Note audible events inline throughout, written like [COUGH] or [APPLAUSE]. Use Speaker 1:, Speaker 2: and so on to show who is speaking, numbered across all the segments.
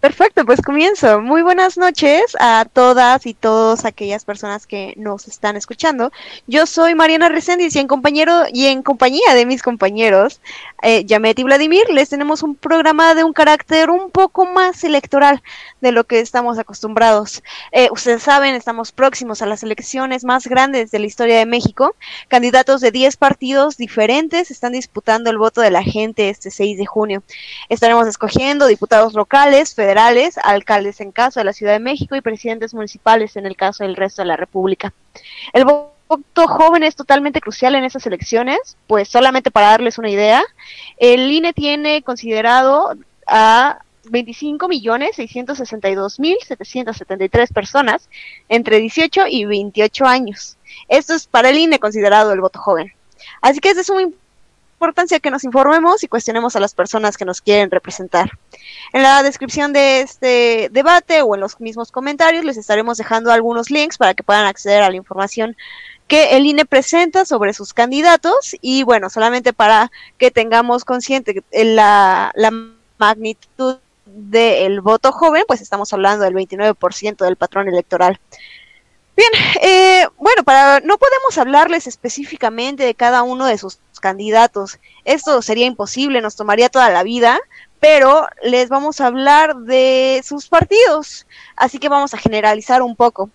Speaker 1: Perfecto, pues comienzo. Muy buenas noches a todas y todos aquellas personas que nos están escuchando. Yo soy Mariana Reséndiz y en compañero y en compañía de mis compañeros, eh, Yamet y Vladimir, les tenemos un programa de un carácter un poco más electoral de lo que estamos acostumbrados. Eh, ustedes saben, estamos próximos a las elecciones más grandes de la historia de México. Candidatos de 10 partidos diferentes están disputando el voto de la gente este 6 de junio. Estaremos escogiendo diputados locales, federales, federales, alcaldes en caso de la Ciudad de México y presidentes municipales en el caso del resto de la República. El voto joven es totalmente crucial en esas elecciones, pues solamente para darles una idea, el INE tiene considerado a 25 millones 662 mil 773 personas entre 18 y 28 años. Esto es para el INE considerado el voto joven. Así que es un importancia que nos informemos y cuestionemos a las personas que nos quieren representar. En la descripción de este debate o en los mismos comentarios les estaremos dejando algunos links para que puedan acceder a la información que el INE presenta sobre sus candidatos y bueno, solamente para que tengamos consciente la, magnitud del voto joven, pues estamos hablando del 29% del patrón electoral. Bien, eh, bueno, para no podemos hablarles específicamente de cada uno de sus candidatos. Esto sería imposible, nos tomaría toda la vida, pero les vamos a hablar de sus partidos, así que vamos a generalizar un poco.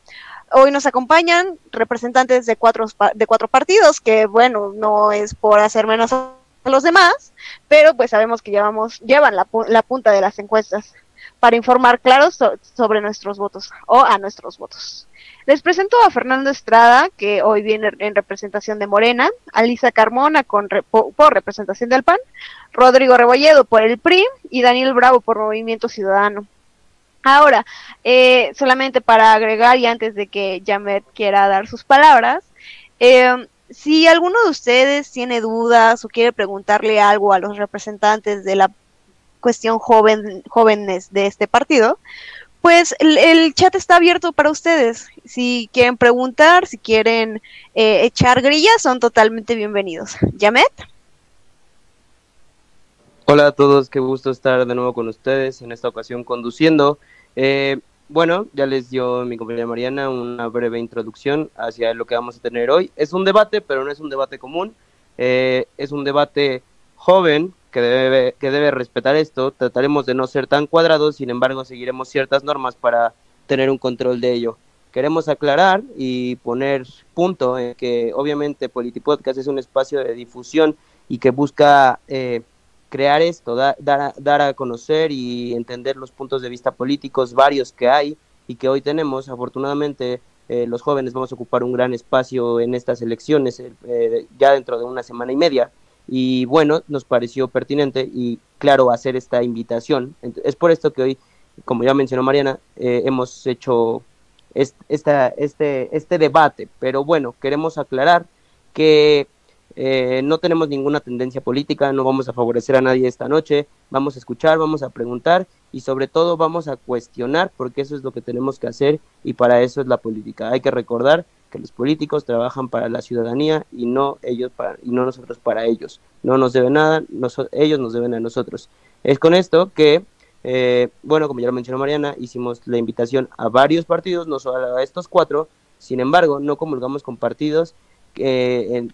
Speaker 1: Hoy nos acompañan representantes de cuatro, de cuatro partidos, que bueno, no es por hacer menos a los demás, pero pues sabemos que llevamos, llevan la, la punta de las encuestas para informar claros sobre nuestros votos o a nuestros votos. Les presento a Fernando Estrada, que hoy viene en representación de Morena, a Lisa Carmona con por representación del PAN, Rodrigo Rebolledo por el PRI y Daniel Bravo por Movimiento Ciudadano. Ahora, eh, solamente para agregar y antes de que Jamet quiera dar sus palabras, eh, si alguno de ustedes tiene dudas o quiere preguntarle algo a los representantes de la cuestión joven, jóvenes de este partido, pues el, chat está abierto para ustedes. Si quieren preguntar, si quieren eh, echar grillas, son totalmente bienvenidos. ¿Yamet?
Speaker 2: Hola a todos, qué gusto estar de nuevo con ustedes, en esta ocasión conduciendo. Eh, bueno, ya les dio mi compañera Mariana una breve introducción hacia lo que vamos a tener hoy. Es un debate, pero no es un debate común. Eh, es un debate joven que debe, que debe respetar esto. Trataremos de no ser tan cuadrados, sin embargo, seguiremos ciertas normas para tener un control de ello. Queremos aclarar y poner punto en que obviamente Politipodcast es un espacio de difusión y que busca eh, crear esto, dar, dar a conocer y entender los puntos de vista políticos varios que hay y que hoy tenemos. Afortunadamente, eh, los jóvenes vamos a ocupar un gran espacio en estas elecciones eh, ya dentro de una semana y media y bueno, nos pareció pertinente y claro hacer esta invitación. Es por esto que hoy, como ya mencionó Mariana, eh, hemos hecho esta, este, este debate, pero bueno, queremos aclarar que eh, no tenemos ninguna tendencia política, no vamos a favorecer a nadie esta noche, vamos a escuchar, vamos a preguntar y sobre todo vamos a cuestionar porque eso es lo que tenemos que hacer y para eso es la política. Hay que recordar que los políticos trabajan para la ciudadanía y no ellos para y no nosotros para ellos. No nos deben nada, ellos nos deben a nosotros. Es con esto que, eh, bueno, como ya lo mencionó Mariana, hicimos la invitación a varios partidos, no solo a estos cuatro. Sin embargo, no comulgamos con partidos que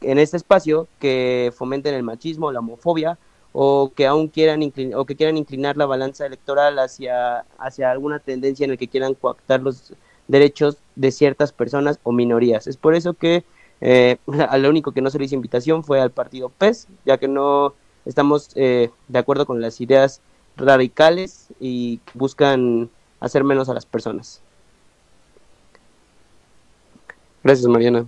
Speaker 2: en este espacio que fomenten el machismo, la homofobia o que aún quieran o que quieran inclinar la balanza electoral hacia hacia alguna tendencia en el que quieran coactar los derechos de ciertas personas o minorías. Es por eso que eh, [LAUGHS] a lo único que no se le hizo invitación fue al partido PES, ya que no estamos eh, de acuerdo con las ideas radicales y buscan hacer menos a las personas. Gracias, Mariana.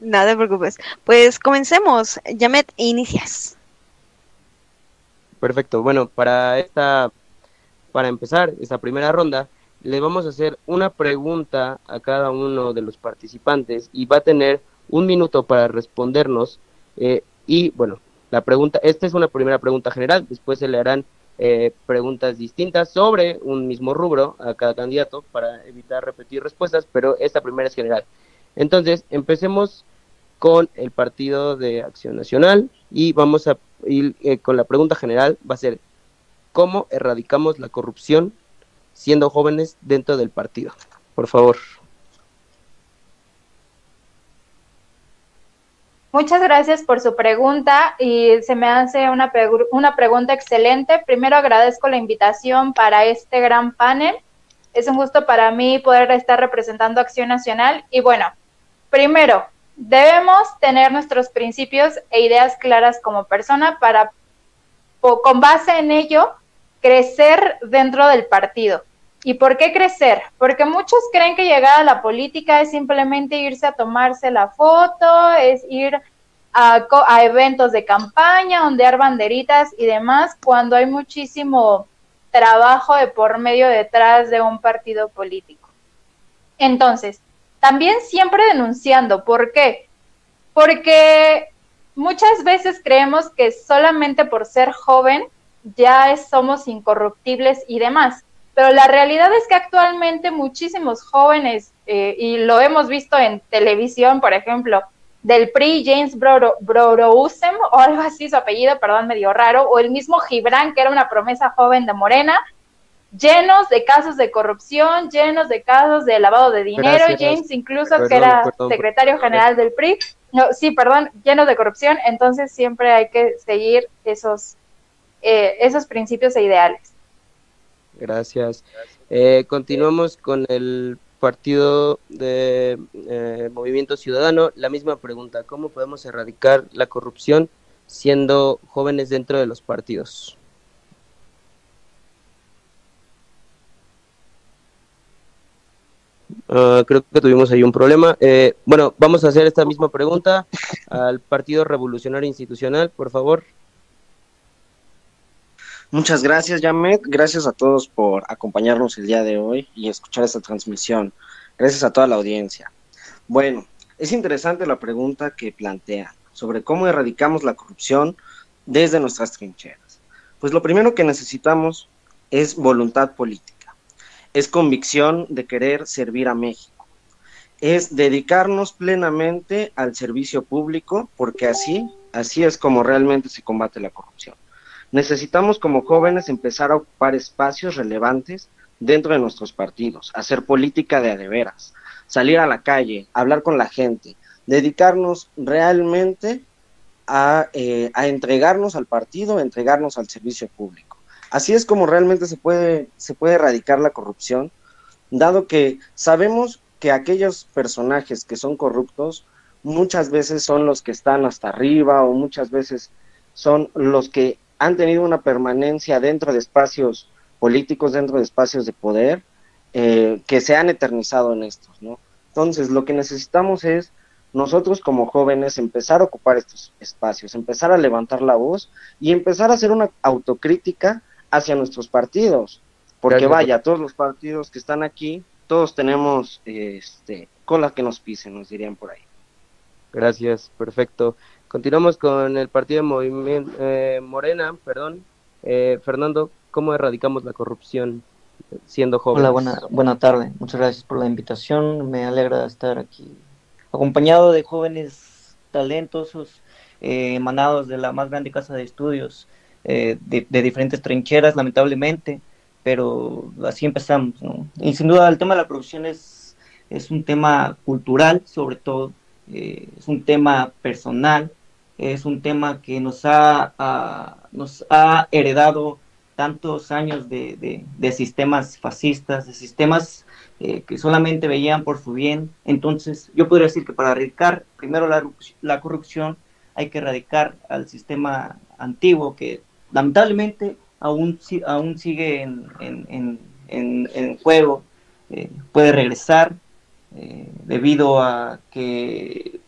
Speaker 1: Nada te preocupes. Pues comencemos. Yamet, inicias.
Speaker 2: Perfecto. Bueno, para esta, para empezar esta primera ronda, le vamos a hacer una pregunta a cada uno de los participantes y va a tener un minuto para respondernos. Eh, y bueno, la pregunta, esta es una primera pregunta general, después se le harán eh, preguntas distintas sobre un mismo rubro a cada candidato para evitar repetir respuestas, pero esta primera es general. Entonces, empecemos con el Partido de Acción Nacional y vamos a ir eh, con la pregunta general, va a ser, ¿Cómo erradicamos la corrupción siendo jóvenes dentro del partido? Por favor.
Speaker 3: Muchas gracias por su pregunta y se me hace una, una pregunta excelente. Primero agradezco la invitación para este gran panel. Es un gusto para mí poder estar representando Acción Nacional. Y bueno, primero, debemos tener nuestros principios e ideas claras como persona para, con base en ello, crecer dentro del partido. ¿Y por qué crecer? Porque muchos creen que llegar a la política es simplemente irse a tomarse la foto, es ir a, eventos de campaña, ondear banderitas y demás, cuando hay muchísimo trabajo de por medio detrás de un partido político. Entonces, también siempre denunciando, ¿por qué? Porque muchas veces creemos que solamente por ser joven ya somos incorruptibles y demás. Pero la realidad es que actualmente muchísimos jóvenes, eh, y lo hemos visto en televisión, por ejemplo, del PRI, James Brorousem, o algo así, su apellido, perdón, medio raro, o el mismo Gibran, que era una promesa joven de Morena, llenos de casos de corrupción, llenos de casos de lavado de dinero, James incluso, que era secretario general del PRI, no, sí, perdón, llenos de corrupción, entonces siempre hay que seguir esos, eh, esos principios e ideales.
Speaker 2: Gracias. Eh, continuamos con el partido de eh, Movimiento Ciudadano. La misma pregunta, ¿cómo podemos erradicar la corrupción siendo jóvenes dentro de los partidos? Ah, creo que tuvimos ahí un problema. Eh, bueno, vamos a hacer esta misma pregunta al Partido Revolucionario Institucional, por favor.
Speaker 4: Muchas gracias, Yamet. Gracias a todos por acompañarnos el día de hoy y escuchar esta transmisión. Gracias a toda la audiencia. Bueno, es interesante la pregunta que plantea sobre cómo erradicamos la corrupción desde nuestras trincheras. Pues lo primero que necesitamos es voluntad política, es convicción de querer servir a México, es dedicarnos plenamente al servicio público, porque así, así es como realmente se combate la corrupción. Necesitamos como jóvenes empezar a ocupar espacios relevantes dentro de nuestros partidos, hacer política de adeveras, salir a la calle, hablar con la gente, dedicarnos realmente a, eh, a entregarnos al partido, a entregarnos al servicio público. Así es como realmente se puede, se puede erradicar la corrupción, dado que sabemos que aquellos personajes que son corruptos muchas veces son los que están hasta arriba o muchas veces son los que han tenido una permanencia dentro de espacios políticos, dentro de espacios de poder, eh, que se han eternizado en estos, ¿no? Entonces, lo que necesitamos es nosotros como jóvenes empezar a ocupar estos espacios, empezar a levantar la voz y empezar a hacer una autocrítica hacia nuestros partidos, porque vaya, todos los partidos que están aquí, todos tenemos este, cola que nos pisen, nos dirían por ahí.
Speaker 2: Gracias, perfecto. Continuamos con el partido Movimiento eh, Morena, perdón. Eh, Fernando, ¿cómo erradicamos la corrupción siendo joven?
Speaker 5: Hola, buena, buena tarde. Muchas gracias por la invitación. Me alegra estar aquí acompañado de jóvenes talentosos eh, emanados de la más grande casa de estudios de, de, diferentes trincheras, lamentablemente, pero así empezamos. Y sin duda el tema de la corrupción es, es un tema cultural, sobre todo, es un tema personal es un tema que nos ha, nos ha heredado tantos años de, sistemas fascistas, de sistemas eh, que solamente veían por su bien. Entonces, yo podría decir que para erradicar primero la, corrupción hay que erradicar al sistema antiguo que lamentablemente aún, aún sigue en, en, juego, eh, puede regresar eh, debido a que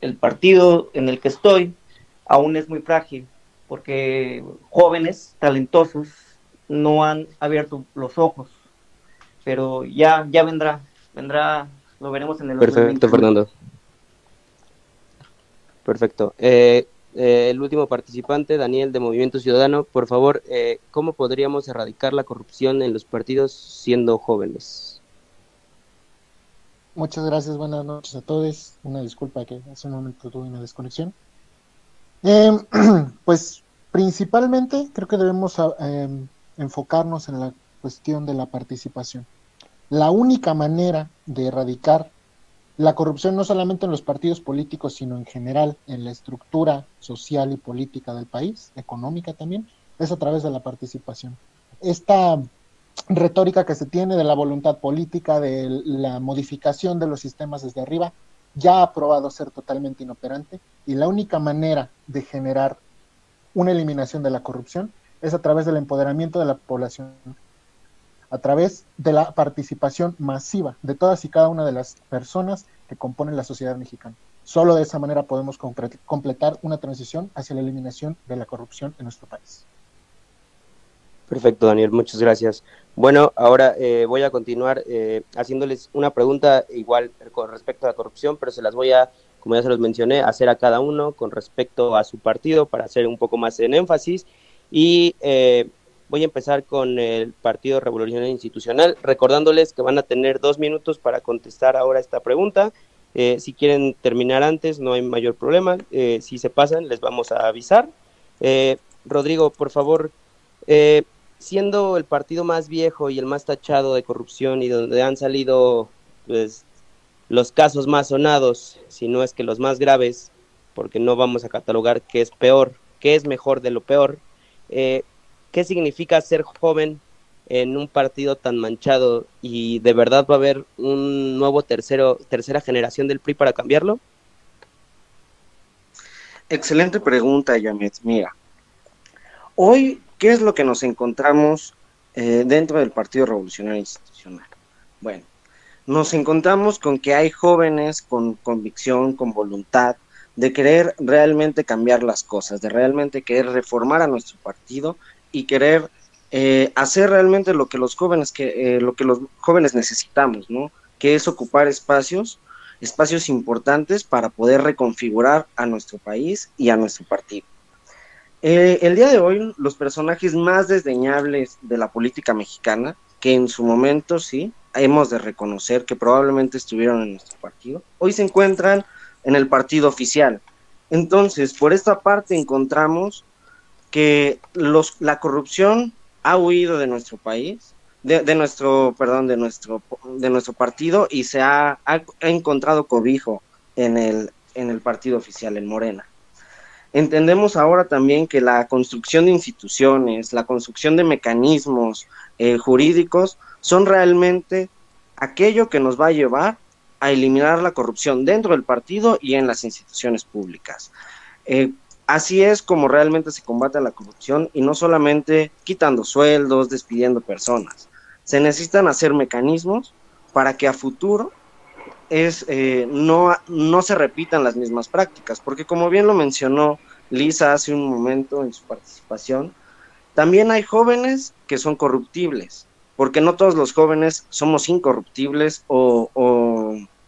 Speaker 5: el partido en el que estoy aún es muy frágil, porque jóvenes talentosos no han abierto los ojos, pero ya, ya vendrá, vendrá, lo veremos en el
Speaker 2: Perfecto, Fernando. Perfecto. Eh, eh, el último participante, Daniel de Movimiento Ciudadano, por favor, eh, ¿cómo podríamos erradicar la corrupción en los partidos siendo jóvenes?
Speaker 6: Muchas gracias, buenas noches a todos. Una disculpa que hace un momento tuve una desconexión. Eh, [CLEARS THROAT] pues principalmente creo que debemos ah, em, enfocarnos en la cuestión de la participación. La única manera de erradicar la corrupción no solamente en los partidos políticos, sino en general en la estructura social y política del país, económica también, es a través de la participación. Esta retórica que se tiene de la voluntad política, de la modificación de los sistemas desde arriba, ya ha probado ser totalmente inoperante y la única manera de generar una eliminación de la corrupción es a través del empoderamiento de la población, a través de la participación masiva de todas y cada una de las personas que componen la sociedad mexicana. Solo de esa manera podemos completar una transición hacia la eliminación de la corrupción en nuestro país.
Speaker 2: Perfecto, Daniel, muchas gracias. Bueno, ahora eh, voy a continuar eh, haciéndoles una pregunta igual con respecto a la corrupción, pero se las voy a, como ya se los mencioné, hacer a cada uno con respecto a su partido para hacer un poco más en énfasis. Y eh, voy a empezar con el Partido Revolucionario Institucional, recordándoles que van a tener dos minutos para contestar ahora esta pregunta. si quieren terminar antes, no hay mayor problema. si se pasan, les vamos a avisar. Rodrigo, por favor, siendo el partido más viejo y el más tachado de corrupción y donde han salido pues, los casos más sonados, si no es que los más graves, porque no vamos a catalogar qué es peor, qué es mejor de lo peor, eh, qué significa ser joven en un partido tan manchado y de verdad va a haber un nuevo tercero, tercera generación del PRI para cambiarlo?
Speaker 4: Excelente pregunta, Yamet. Mira, hoy ¿Qué es lo que nos encontramos eh, dentro del Partido Revolucionario Institucional? Bueno, nos encontramos con que hay jóvenes con convicción, con voluntad de querer realmente cambiar las cosas, de realmente querer reformar a nuestro partido y querer eh, hacer realmente lo que los jóvenes que eh, lo que los jóvenes necesitamos, ¿no? Que es ocupar espacios, espacios importantes para poder reconfigurar a nuestro país y a nuestro partido. Eh, el día de hoy, los personajes más desdeñables de la política mexicana, que en su momento sí, hemos de reconocer que probablemente estuvieron en nuestro partido, hoy se encuentran en el partido oficial. Entonces, por esta parte encontramos que los, la corrupción ha huido de nuestro país, de, nuestro, perdón, de nuestro, de nuestro partido y se ha, ha encontrado cobijo en el, en el partido oficial, en Morena. Entendemos ahora también que la construcción de instituciones, la construcción de mecanismos eh, jurídicos son realmente aquello que nos va a llevar a eliminar la corrupción dentro del partido y en las instituciones públicas. Eh, así es como realmente se combate la corrupción y no solamente quitando sueldos, despidiendo personas. Se necesitan hacer mecanismos para que a futuro es eh, no, no se repitan las mismas prácticas, porque como bien lo mencionó Lisa hace un momento en su participación, también hay jóvenes que son corruptibles, porque no todos los jóvenes somos incorruptibles o,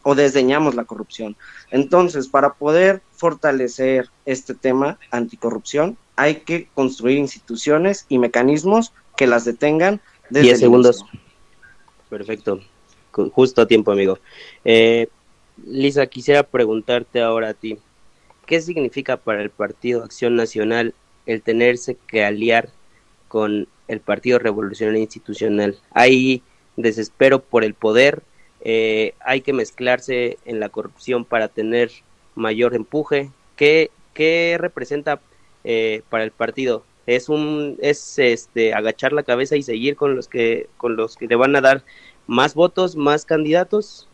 Speaker 4: o desdeñamos la corrupción. Entonces, para poder fortalecer este tema anticorrupción, hay que construir instituciones y mecanismos que las detengan.
Speaker 2: Desde 10 segundos. Perfecto justo a tiempo, amigo. Eh, Lisa, quisiera preguntarte ahora a ti, ¿qué significa para el Partido Acción Nacional el tenerse que aliar con el Partido Revolucionario Institucional? Hay desespero por el poder, eh, hay que mezclarse en la corrupción para tener mayor empuje. ¿Qué, qué representa eh, para el partido? Es un es este agachar la cabeza y seguir con los que con los que le van a dar más votos, más candidatos.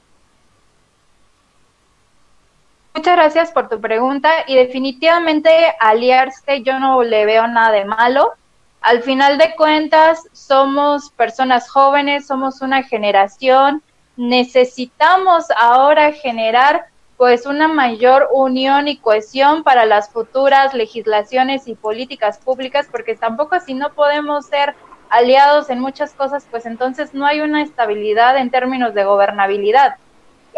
Speaker 3: Muchas gracias por tu pregunta y definitivamente aliarse yo no le veo nada de malo. Al final de cuentas somos personas jóvenes, somos una generación, necesitamos ahora generar pues una mayor unión y cohesión para las futuras legislaciones y políticas públicas, porque tampoco si no podemos ser aliados en muchas cosas, pues entonces no hay una estabilidad en términos de gobernabilidad.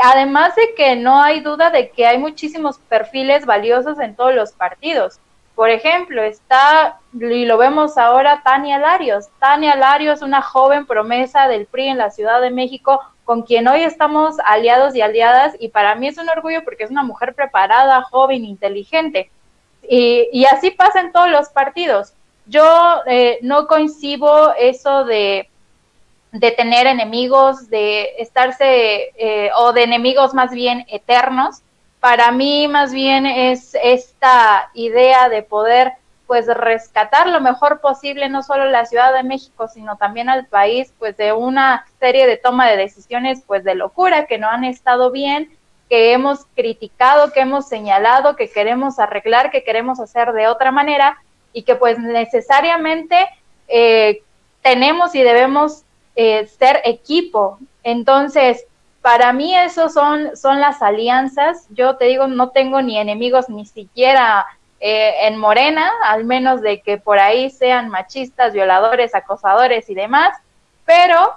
Speaker 3: Además de que no hay duda de que hay muchísimos perfiles valiosos en todos los partidos. Por ejemplo, está, y lo vemos ahora, Tania Larios. Tania Larios, una joven promesa del PRI en la Ciudad de México, con quien hoy estamos aliados y aliadas, y para mí es un orgullo porque es una mujer preparada, joven, inteligente. Y, y así pasa en todos los partidos Yo eh, no coincido eso de, de, tener enemigos, de estarse, eh, o de enemigos más bien eternos. Para mí más bien es esta idea de poder pues rescatar lo mejor posible no solo la Ciudad de México, sino también al país, pues de una serie de toma de decisiones pues de locura que no han estado bien, que hemos criticado, que hemos señalado, que queremos arreglar, que queremos hacer de otra manera y que pues necesariamente eh, tenemos y debemos eh, ser equipo. Entonces, para mí eso son, son las alianzas. Yo te digo, no tengo ni enemigos ni siquiera eh, en Morena, al menos de que por ahí sean machistas, violadores, acosadores y demás, pero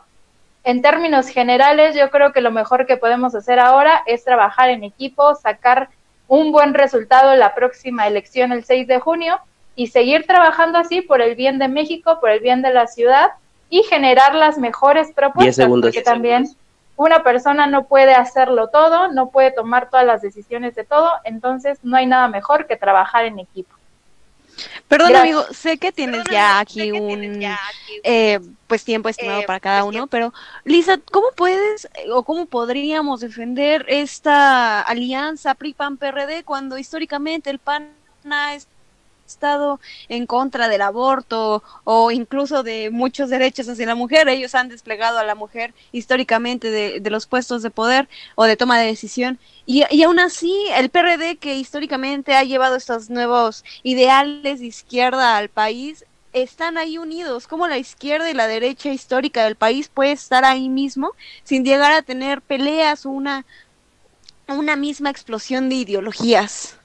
Speaker 3: en términos generales yo creo que lo mejor que podemos hacer ahora es trabajar en equipo, sacar un buen resultado en la próxima elección el 6 de junio y seguir trabajando así por el bien de México, por el bien de la ciudad y generar las mejores propuestas, porque también una persona no puede hacerlo todo, no puede tomar todas las decisiones de todo, entonces no hay nada mejor que trabajar en equipo.
Speaker 1: Perdón, amigo, sé que tienes ya aquí un eh, pues tiempo estimado eh, para cada pues, uno, pero Lisa, ¿cómo puedes o cómo podríamos defender esta alianza PRI-PAN-PRD cuando históricamente el PAN ha estado en contra del aborto o incluso de muchos derechos hacia la mujer. Ellos han desplegado a la mujer históricamente de, los puestos de poder o de toma de decisión. Y, y, aún así, el PRD, que históricamente ha llevado estos nuevos ideales de izquierda al país, están ahí unidos. como la izquierda y la derecha histórica del país puede estar ahí mismo sin llegar a tener peleas o una, una misma explosión de ideologías?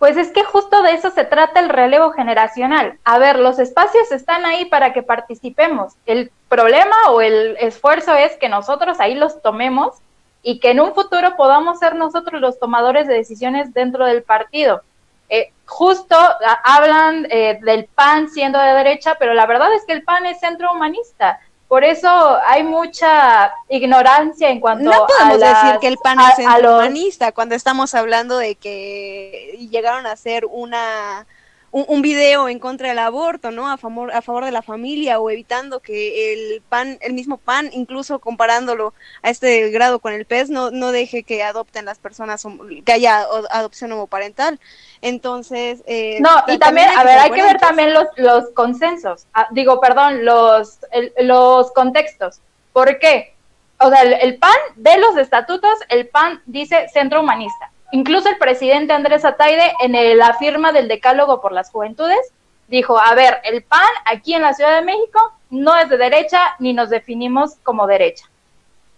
Speaker 3: Pues es que justo de eso se trata el relevo generacional. A ver, los espacios están ahí para que participemos. El problema o el esfuerzo es que nosotros ahí los tomemos y que en un futuro podamos ser nosotros los tomadores de decisiones dentro del partido. Eh, justo hablan eh, del PAN siendo de derecha, pero la verdad es que el PAN es centro humanista. Por eso hay mucha ignorancia en cuanto a.
Speaker 1: No podemos decir que el PAN es humanista cuando estamos hablando de que llegaron a ser una un, un, video en contra del aborto, ¿no? A favor, a favor de la familia o evitando que el pan, el mismo pan, incluso comparándolo a este grado con el pez, no, no deje que adopten las personas, que haya adopción homoparental. Entonces,
Speaker 3: eh, no, y también, a ver, hay que ver también los, los consensos, ah, digo, perdón, los, los contextos. ¿Por qué? O sea, el PAN de los estatutos, el PAN dice centro humanista Incluso el presidente Andrés Ataide, en la firma del Decálogo por las Juventudes, dijo, a ver, el PAN aquí en la Ciudad de México no es de derecha ni nos definimos como derecha.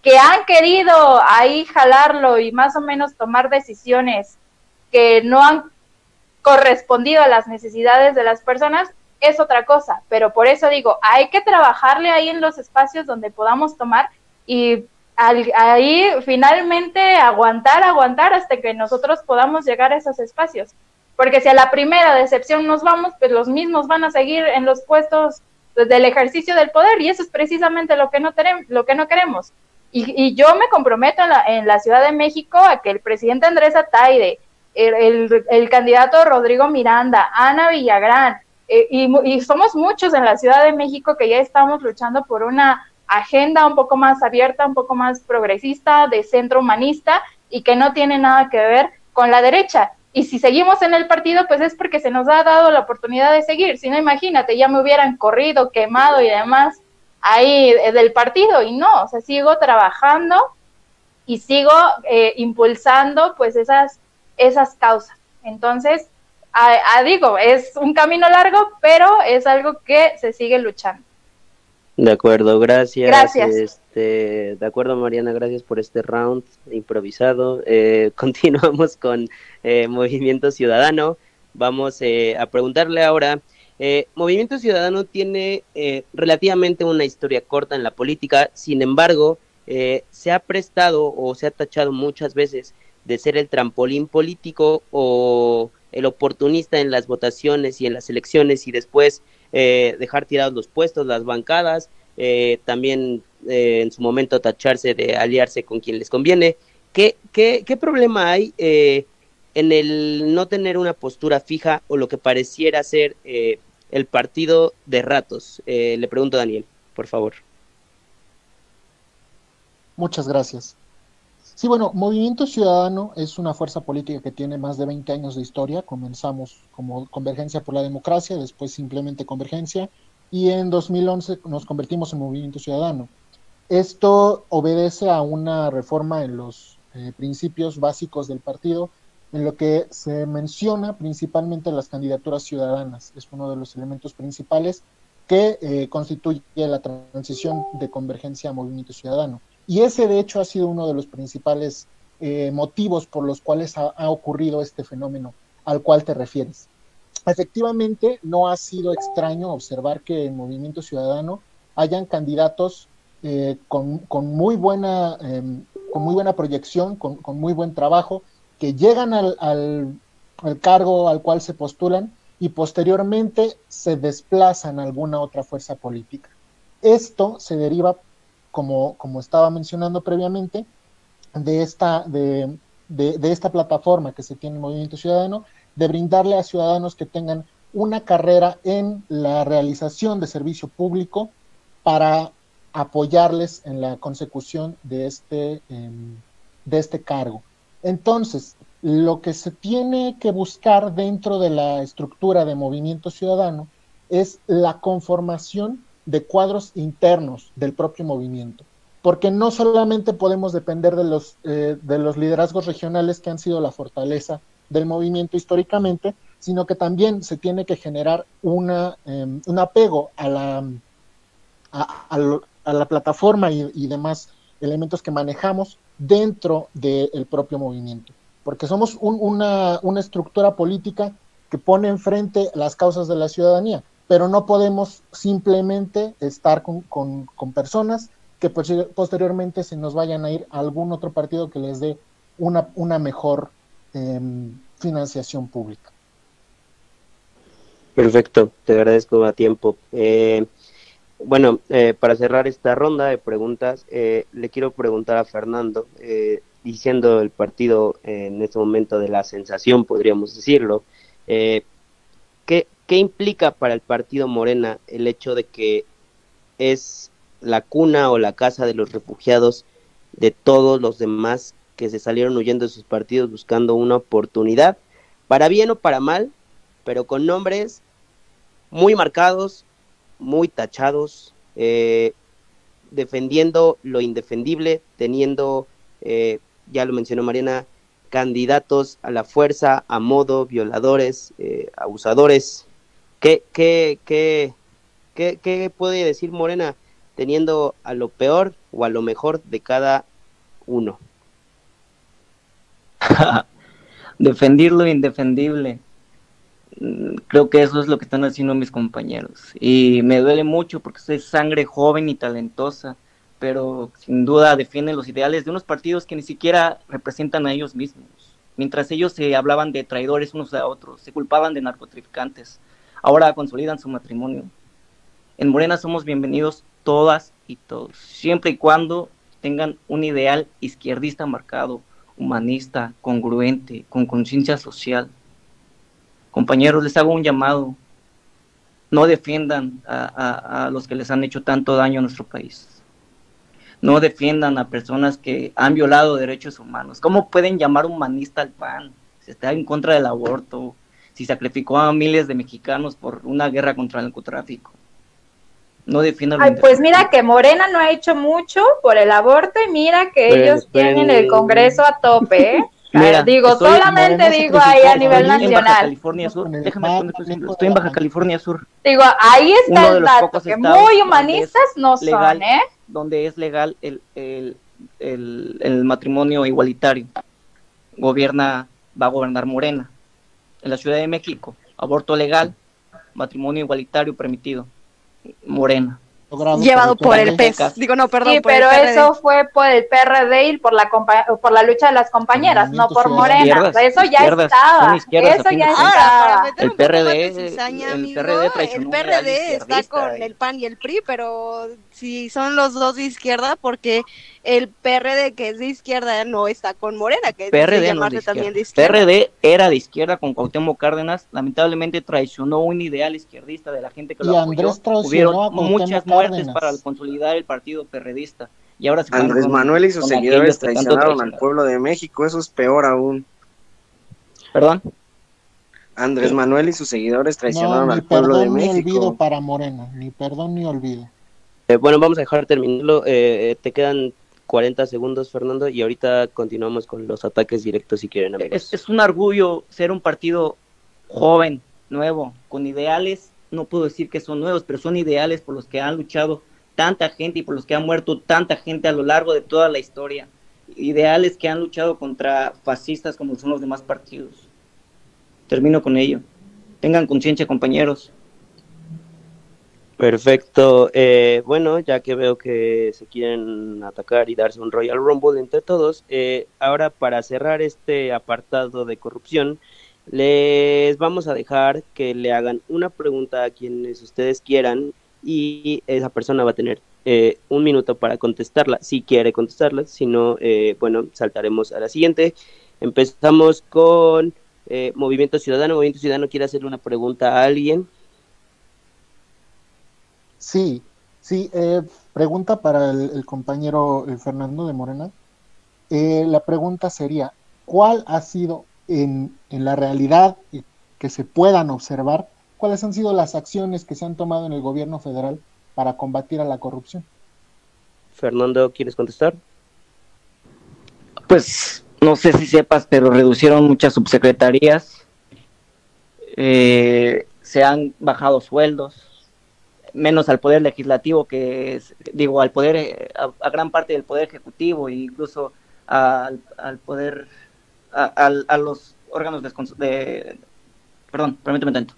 Speaker 3: Que han querido ahí jalarlo y más o menos tomar decisiones que no han correspondido a las necesidades de las personas, es otra cosa. Pero por eso digo, hay que trabajarle ahí en los espacios donde podamos tomar y ahí finalmente aguantar, aguantar hasta que nosotros podamos llegar a esos espacios. Porque si a la primera decepción nos vamos, pues los mismos van a seguir en los puestos del ejercicio del poder y eso es precisamente lo que no, tenemos, lo que no queremos. Y, yo me comprometo en la, en la, Ciudad de México a que el presidente Andrés Ataide, el, candidato Rodrigo Miranda, Ana Villagrán, eh, y, y somos muchos en la Ciudad de México que ya estamos luchando por una agenda un poco más abierta, un poco más progresista, de centro humanista y que no tiene nada que ver con la derecha. Y si seguimos en el partido, pues es porque se nos ha dado la oportunidad de seguir. Si no, imagínate, ya me hubieran corrido, quemado y demás ahí del partido. Y no, o sea, sigo trabajando y sigo eh, impulsando pues esas, esas causas. Entonces, digo, es un camino largo, pero es algo que se sigue luchando.
Speaker 2: De acuerdo, gracias. Gracias. Este, de acuerdo, Mariana, gracias por este round improvisado. Eh, [LAUGHS] continuamos con eh, Movimiento Ciudadano. Vamos eh, a preguntarle ahora. Movimiento Ciudadano tiene relativamente una historia corta en la política, sin embargo, se ha prestado o se ha tachado muchas veces de ser el trampolín político o el oportunista en las votaciones y en las elecciones y después eh, dejar tirados los puestos, las bancadas, eh, también eh, en su momento tacharse de aliarse con quien les conviene. ¿Qué, qué, qué problema hay en el no tener una postura fija o lo que pareciera ser eh, el partido de ratos? Eh, le pregunto a Daniel, por favor.
Speaker 6: Muchas gracias. Sí, bueno, Movimiento Ciudadano es una fuerza política que tiene más de 20 años de historia. Comenzamos como Convergencia por la Democracia, después simplemente Convergencia, y en 2011 nos convertimos en Movimiento Ciudadano. Esto obedece a una reforma en los eh, principios básicos del partido, en lo que se menciona principalmente las candidaturas ciudadanas. Es uno de los elementos principales que eh, constituye la transición de convergencia a movimiento ciudadano. Y ese, de hecho, ha sido uno de los principales eh, motivos por los cuales ha, ocurrido este fenómeno al cual te refieres. Efectivamente, no ha sido extraño observar que en Movimiento Ciudadano hayan candidatos eh, con, muy buena, em, con muy buena proyección, con, muy buen trabajo, que llegan al, al, cargo al cual se postulan y posteriormente se desplazan a alguna otra fuerza política. Esto se deriva como, como estaba mencionando previamente, de esta, de, de, esta plataforma que se tiene en Movimiento Ciudadano, de brindarle a ciudadanos que tengan una carrera en la realización de servicio público para apoyarles en la consecución de este, em, de este cargo. Entonces, lo que se tiene que buscar dentro de la estructura de movimiento ciudadano es la conformación de cuadros internos del propio movimiento, porque no solamente podemos depender de los, eh, de los liderazgos regionales que han sido la fortaleza del movimiento históricamente, sino que también se tiene que generar una, em, un apego a la, a, la plataforma y, demás elementos que manejamos dentro del propio movimiento, porque somos una, una estructura política que pone enfrente las causas de la ciudadanía pero no podemos simplemente estar con, con, personas que posteriormente se nos vayan a ir a algún otro partido que les dé una, una mejor em, financiación pública.
Speaker 2: Perfecto, te agradezco a tiempo. Eh, bueno, eh, para cerrar esta ronda de preguntas, eh, le quiero preguntar a Fernando, diciendo el partido en este momento de la sensación, podríamos decirlo, ¿qué, ¿Qué implica para el partido Morena el hecho de que es la cuna o la casa de los refugiados de todos los demás que se salieron huyendo de sus partidos buscando una oportunidad, para bien o para mal, pero con nombres muy marcados, muy tachados, eh, defendiendo lo indefendible, teniendo, eh, ya lo mencionó Mariana, candidatos a la fuerza, a modo, violadores, eh, abusadores, ¿Qué, qué, qué, qué, puede decir Morena teniendo a lo peor o a lo mejor de cada uno? [LAUGHS]
Speaker 5: Defendir lo indefendible. Mm, creo que eso es lo que están haciendo mis compañeros. Y me duele mucho porque soy sangre joven y talentosa, pero sin duda defienden los ideales de unos partidos que ni siquiera representan a ellos mismos. Mientras ellos se hablaban de traidores unos a otros, se culpaban de narcotraficantes ahora consolidan su matrimonio. En Morena somos bienvenidos todas y todos, siempre y cuando tengan un ideal izquierdista marcado, humanista, congruente, con conciencia social. Compañeros, les hago un llamado. No defiendan a, los que les han hecho tanto daño a nuestro país. No defiendan a personas que han violado derechos humanos. ¿Cómo pueden llamar humanista al PAN? Se está en contra del aborto, si sacrificó a miles de mexicanos por una guerra contra el narcotráfico. No defiendan
Speaker 3: Ay, pues mira que Morena no ha hecho mucho por el aborto y mira que pues, ellos tienen el Congreso a tope, ¿eh? [LAUGHS] digo, solamente digo ahí a nivel nacional.
Speaker 5: California Sur. Déjame estoy en Baja California Sur.
Speaker 3: Digo, ahí está el dato, que muy humanistas no son, ¿eh?
Speaker 5: Donde es legal el, el, el, el matrimonio igualitario. Gobierna, va a gobernar Morena en la Ciudad de México, aborto legal, matrimonio igualitario permitido, Morena.
Speaker 1: Llevado por el PES. Digo, no, perdón.
Speaker 3: Sí, pero eso fue por el PRD y por la, por la lucha de las compañeras, no por Morena. eso ya estaba. Eso ya estaba.
Speaker 5: El PRD, el PRD,
Speaker 1: el PRD está con el PAN y el PRI, pero si son los dos de izquierda, porque el PRD, que es de izquierda, no está con Morena, que
Speaker 5: PRD no es
Speaker 1: llamarse
Speaker 5: de
Speaker 1: también de
Speaker 5: izquierda. PRD era de izquierda con Cuauhtémoc Cárdenas, lamentablemente traicionó un ideal izquierdista de la gente que
Speaker 6: Y
Speaker 5: lo apoyó.
Speaker 6: Andrés traicionó
Speaker 5: Hubieron
Speaker 6: a
Speaker 5: muchas
Speaker 6: Cárdenas.
Speaker 5: para consolidar el partido perredista. Y ahora se
Speaker 4: Andrés
Speaker 5: con-
Speaker 4: Manuel y sus seguidores traicionaron al pueblo de México, eso es peor aún.
Speaker 5: Perdón.
Speaker 4: Andrés Manuel y sus seguidores traicionaron
Speaker 6: No,
Speaker 4: al pueblo de
Speaker 6: perdón ni olvido
Speaker 4: México.
Speaker 6: para Morena, ni perdón ni olvido.
Speaker 2: Eh, bueno, vamos a dejar terminarlo. Eh, eh, te quedan 40 segundos, Fernando, y ahorita continuamos con los ataques directos si quieren, amigos.
Speaker 5: Es, es un orgullo ser un partido joven, nuevo, con ideales, no puedo decir que son nuevos, pero son ideales por los que han luchado tanta gente y por los que ha muerto tanta gente a lo largo de toda la historia. Ideales que han luchado contra fascistas como son los demás partidos. Termino con ello. Tengan conciencia, compañeros.
Speaker 2: Perfecto. Eh, bueno, ya que veo que se quieren atacar y darse un Royal Rumble entre todos, eh, ahora para cerrar este apartado de corrupción, les vamos a dejar que le hagan una pregunta a quienes ustedes quieran y esa persona va a tener eh, un minuto para contestarla, si quiere contestarla, si no, eh, bueno, saltaremos a la siguiente. Empezamos con eh, Movimiento Ciudadano. Movimiento Ciudadano quiere hacerle una pregunta a alguien.
Speaker 6: Sí, sí, eh, pregunta para el, el compañero eh, Fernando de Morena. Eh, la pregunta sería, ¿cuál ha sido en, en la realidad y que se puedan observar, cuáles han sido las acciones que se han tomado en el gobierno federal para combatir a la corrupción?
Speaker 2: Fernando, ¿quieres contestar?
Speaker 5: Pues no sé si sepas, pero reducieron muchas subsecretarías, eh, se han bajado sueldos, menos al poder legislativo, que es, digo, al poder, eh, a, a gran parte del poder ejecutivo e incluso al, al poder, a, al- a los órganos de, perdón, permíteme tanto.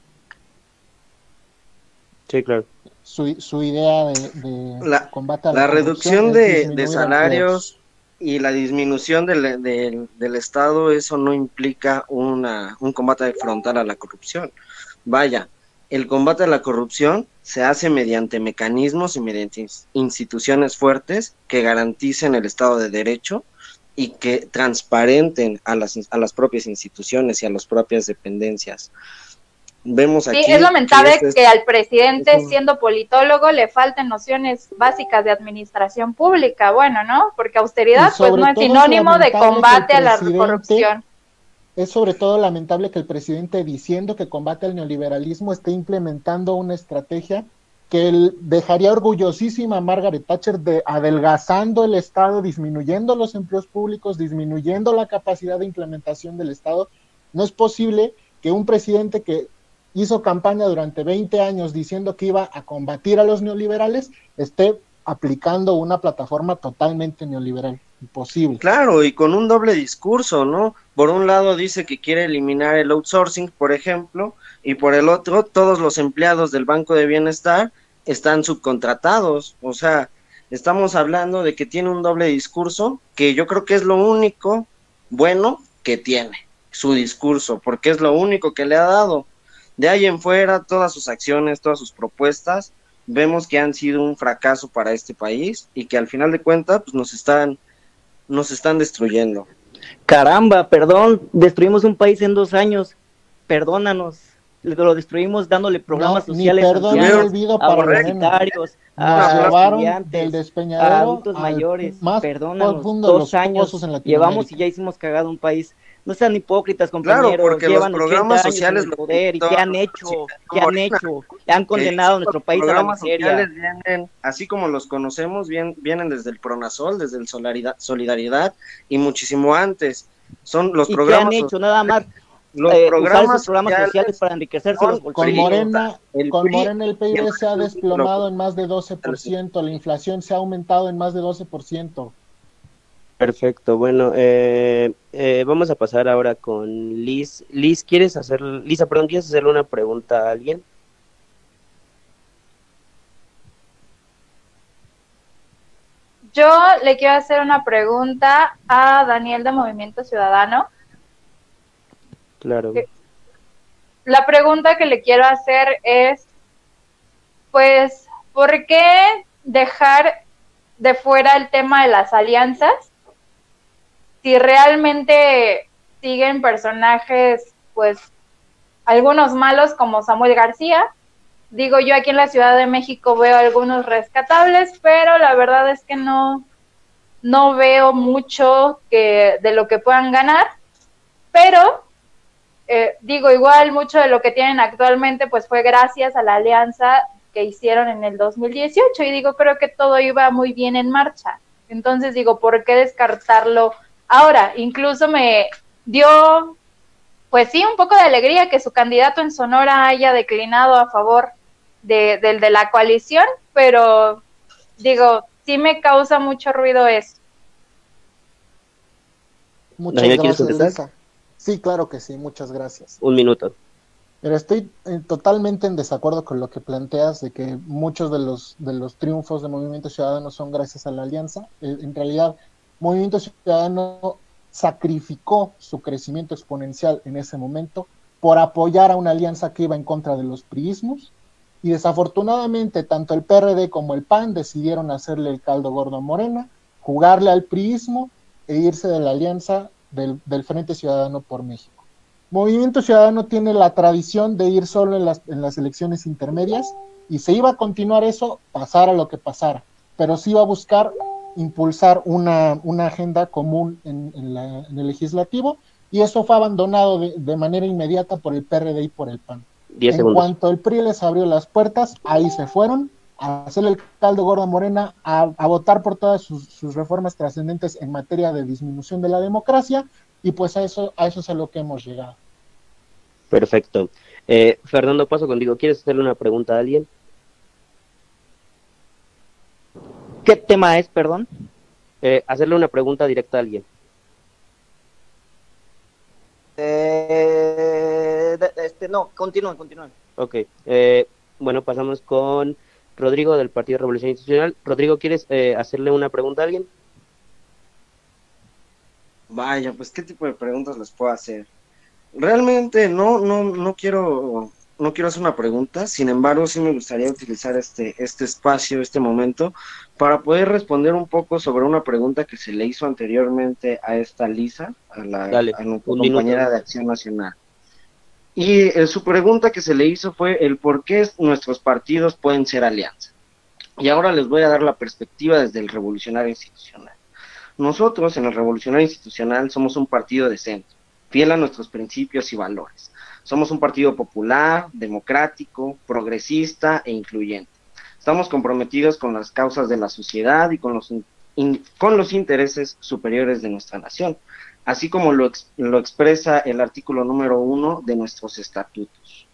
Speaker 2: Sí, claro.
Speaker 6: Su, su idea de, de
Speaker 4: La-
Speaker 6: combate a
Speaker 4: La
Speaker 6: corrupción
Speaker 4: reducción de, de salarios y la disminución del, del, del Estado, eso no implica una, un combate frontal a la corrupción. Vaya, el combate a la corrupción se hace mediante mecanismos y mediante ins- instituciones fuertes que garanticen el Estado de Derecho y que transparenten a las, a las propias instituciones y a las propias dependencias. Vemos aquí
Speaker 3: Sí, es lamentable
Speaker 4: es-
Speaker 3: que al presidente,
Speaker 4: un-
Speaker 3: siendo politólogo, le falten nociones básicas de administración pública. Bueno, ¿no? Porque austeridad, pues no es sinónimo de combate a la corrupción.
Speaker 6: Es sobre todo lamentable que el presidente diciendo que combate el neoliberalismo esté implementando una estrategia que él dejaría orgullosísima a Margaret Thatcher de adelgazando el Estado, disminuyendo los empleos públicos, disminuyendo la capacidad de implementación del Estado. No es posible que un presidente que hizo campaña durante 20 años diciendo que iba a combatir a los neoliberales esté aplicando una plataforma totalmente neoliberal. Imposible.
Speaker 4: Claro, y con un doble discurso, ¿no? Por un lado dice que quiere eliminar el outsourcing, por ejemplo, y por el otro, todos los empleados del Banco de Bienestar están subcontratados. O sea, estamos hablando de que tiene un doble discurso, que yo creo que es lo único bueno que tiene, su discurso, porque es lo único que le ha dado. De ahí en fuera, todas sus acciones, todas sus propuestas, vemos que han sido un fracaso para este país y que al final de cuentas pues, nos están nos están destruyendo.
Speaker 5: Caramba, perdón, destruimos un país en dos años, perdónanos, lo destruimos dándole programas
Speaker 6: No, ni
Speaker 5: sociales
Speaker 6: perdón
Speaker 5: a
Speaker 6: ni olvido
Speaker 5: a
Speaker 6: para Morena.
Speaker 5: universitarios, a
Speaker 6: llevaron
Speaker 5: a adultos mayores,
Speaker 6: más
Speaker 5: perdónanos, dos años llevamos y ya hicimos cagado un país. No sean hipócritas,
Speaker 4: Claro,
Speaker 5: compañeros.
Speaker 4: porque los
Speaker 5: llevan 80
Speaker 4: programas sociales lo-
Speaker 5: poder y qué han hecho, qué han hecho, han condenado a nuestro país a la
Speaker 4: programas
Speaker 5: miseria.
Speaker 4: sociales vienen, así como los conocemos, bien, vienen desde el Pronasol, desde el Solidaridad, Solidaridad y muchísimo antes. Son los
Speaker 5: ¿Y qué
Speaker 4: programas,
Speaker 5: han hecho? Nada más
Speaker 4: los
Speaker 5: eh, usar
Speaker 4: programas,
Speaker 5: esos programas sociales, para enriquecerse los
Speaker 4: con.
Speaker 6: Morena,
Speaker 4: el
Speaker 6: con
Speaker 4: PRI
Speaker 6: Morena el PIB se ha
Speaker 4: lo-
Speaker 6: desplomado en más de 12%, la inflación se ha aumentado en más de 12%.
Speaker 2: Perfecto, bueno, eh, eh, vamos a pasar ahora con Liz. Liz, ¿quieres hacer, Lisa, perdón, ¿quieres hacerle una pregunta a alguien?
Speaker 3: Yo le quiero hacer una pregunta a Daniel de Movimiento Ciudadano.
Speaker 2: Claro.
Speaker 3: La pregunta que le quiero hacer es, pues, ¿por qué dejar de fuera el tema de las alianzas, si realmente siguen personajes, pues algunos malos como Samuel García, digo yo aquí en la Ciudad de México veo algunos rescatables, pero la verdad es que no, no veo mucho que, de lo que puedan ganar, pero eh, digo igual mucho de lo que tienen actualmente pues fue gracias a la alianza que hicieron en el 2018 y digo creo que todo iba muy bien en marcha. Entonces digo, ¿por qué descartarlo ahora? Incluso me dio pues sí, un poco de alegría que su candidato en Sonora haya declinado a favor de, del de la coalición, pero digo, sí me causa mucho ruido eso.
Speaker 6: Muchas gracias, Sí, claro que sí, muchas gracias.
Speaker 2: Un minuto.
Speaker 6: Pero estoy eh, totalmente en desacuerdo con lo que planteas de que muchos de los, de los triunfos de Movimiento Ciudadano son gracias a la alianza. Eh, en realidad, Movimiento Ciudadano sacrificó su crecimiento exponencial en ese momento por apoyar a una alianza que iba en contra de los priismos y desafortunadamente tanto el PRD como el PAN decidieron hacerle el caldo gordo a Morena, jugarle al priismo e irse de la alianza del, Frente Ciudadano por México. Movimiento Ciudadano tiene la tradición de ir solo en las, en las elecciones intermedias y se iba a continuar eso, pasara lo que pasara, pero sí iba a buscar impulsar una, una agenda común en, el legislativo y eso fue abandonado de, manera inmediata por el PRD y por el PAN. en cuanto el PRI les abrió las puertas, ahí se fueron a hacer el caldo gordo Morena, a, votar por todas sus, reformas trascendentes en materia de disminución de la democracia y pues a eso, a eso es a lo que hemos llegado.
Speaker 2: Perfecto. Eh, Fernando, paso contigo. ¿Quieres hacerle una pregunta a alguien?
Speaker 5: ¿Qué tema es, perdón?
Speaker 2: Eh, hacerle una pregunta directa a alguien.
Speaker 5: Eh, este, no, continúen, continúen.
Speaker 2: Ok, eh, bueno, pasamos con Rodrigo del Partido Revolución Institucional. Rodrigo, ¿quieres hacerle una pregunta a alguien?
Speaker 4: Vaya, pues qué tipo de preguntas les puedo hacer. Realmente no, no, no quiero no quiero hacer una pregunta, sin embargo, sí me gustaría utilizar este, este espacio, este momento, para poder responder un poco sobre una pregunta que se le hizo anteriormente a esta Lisa, a, la, nuestra compañera de Acción Nacional. Y eh, su pregunta que se le hizo fue el por qué nuestros partidos pueden ser alianza. Y ahora les voy a dar la perspectiva desde el revolucionario institucional. Nosotros en el revolucionario institucional somos un partido de centro, fiel a nuestros principios y valores somos un partido popular, democrático, progresista e incluyente. Estamos comprometidos con las causas de la sociedad y con los, con los intereses superiores de nuestra nación, así como lo, lo expresa el artículo número uno de nuestros estatutos.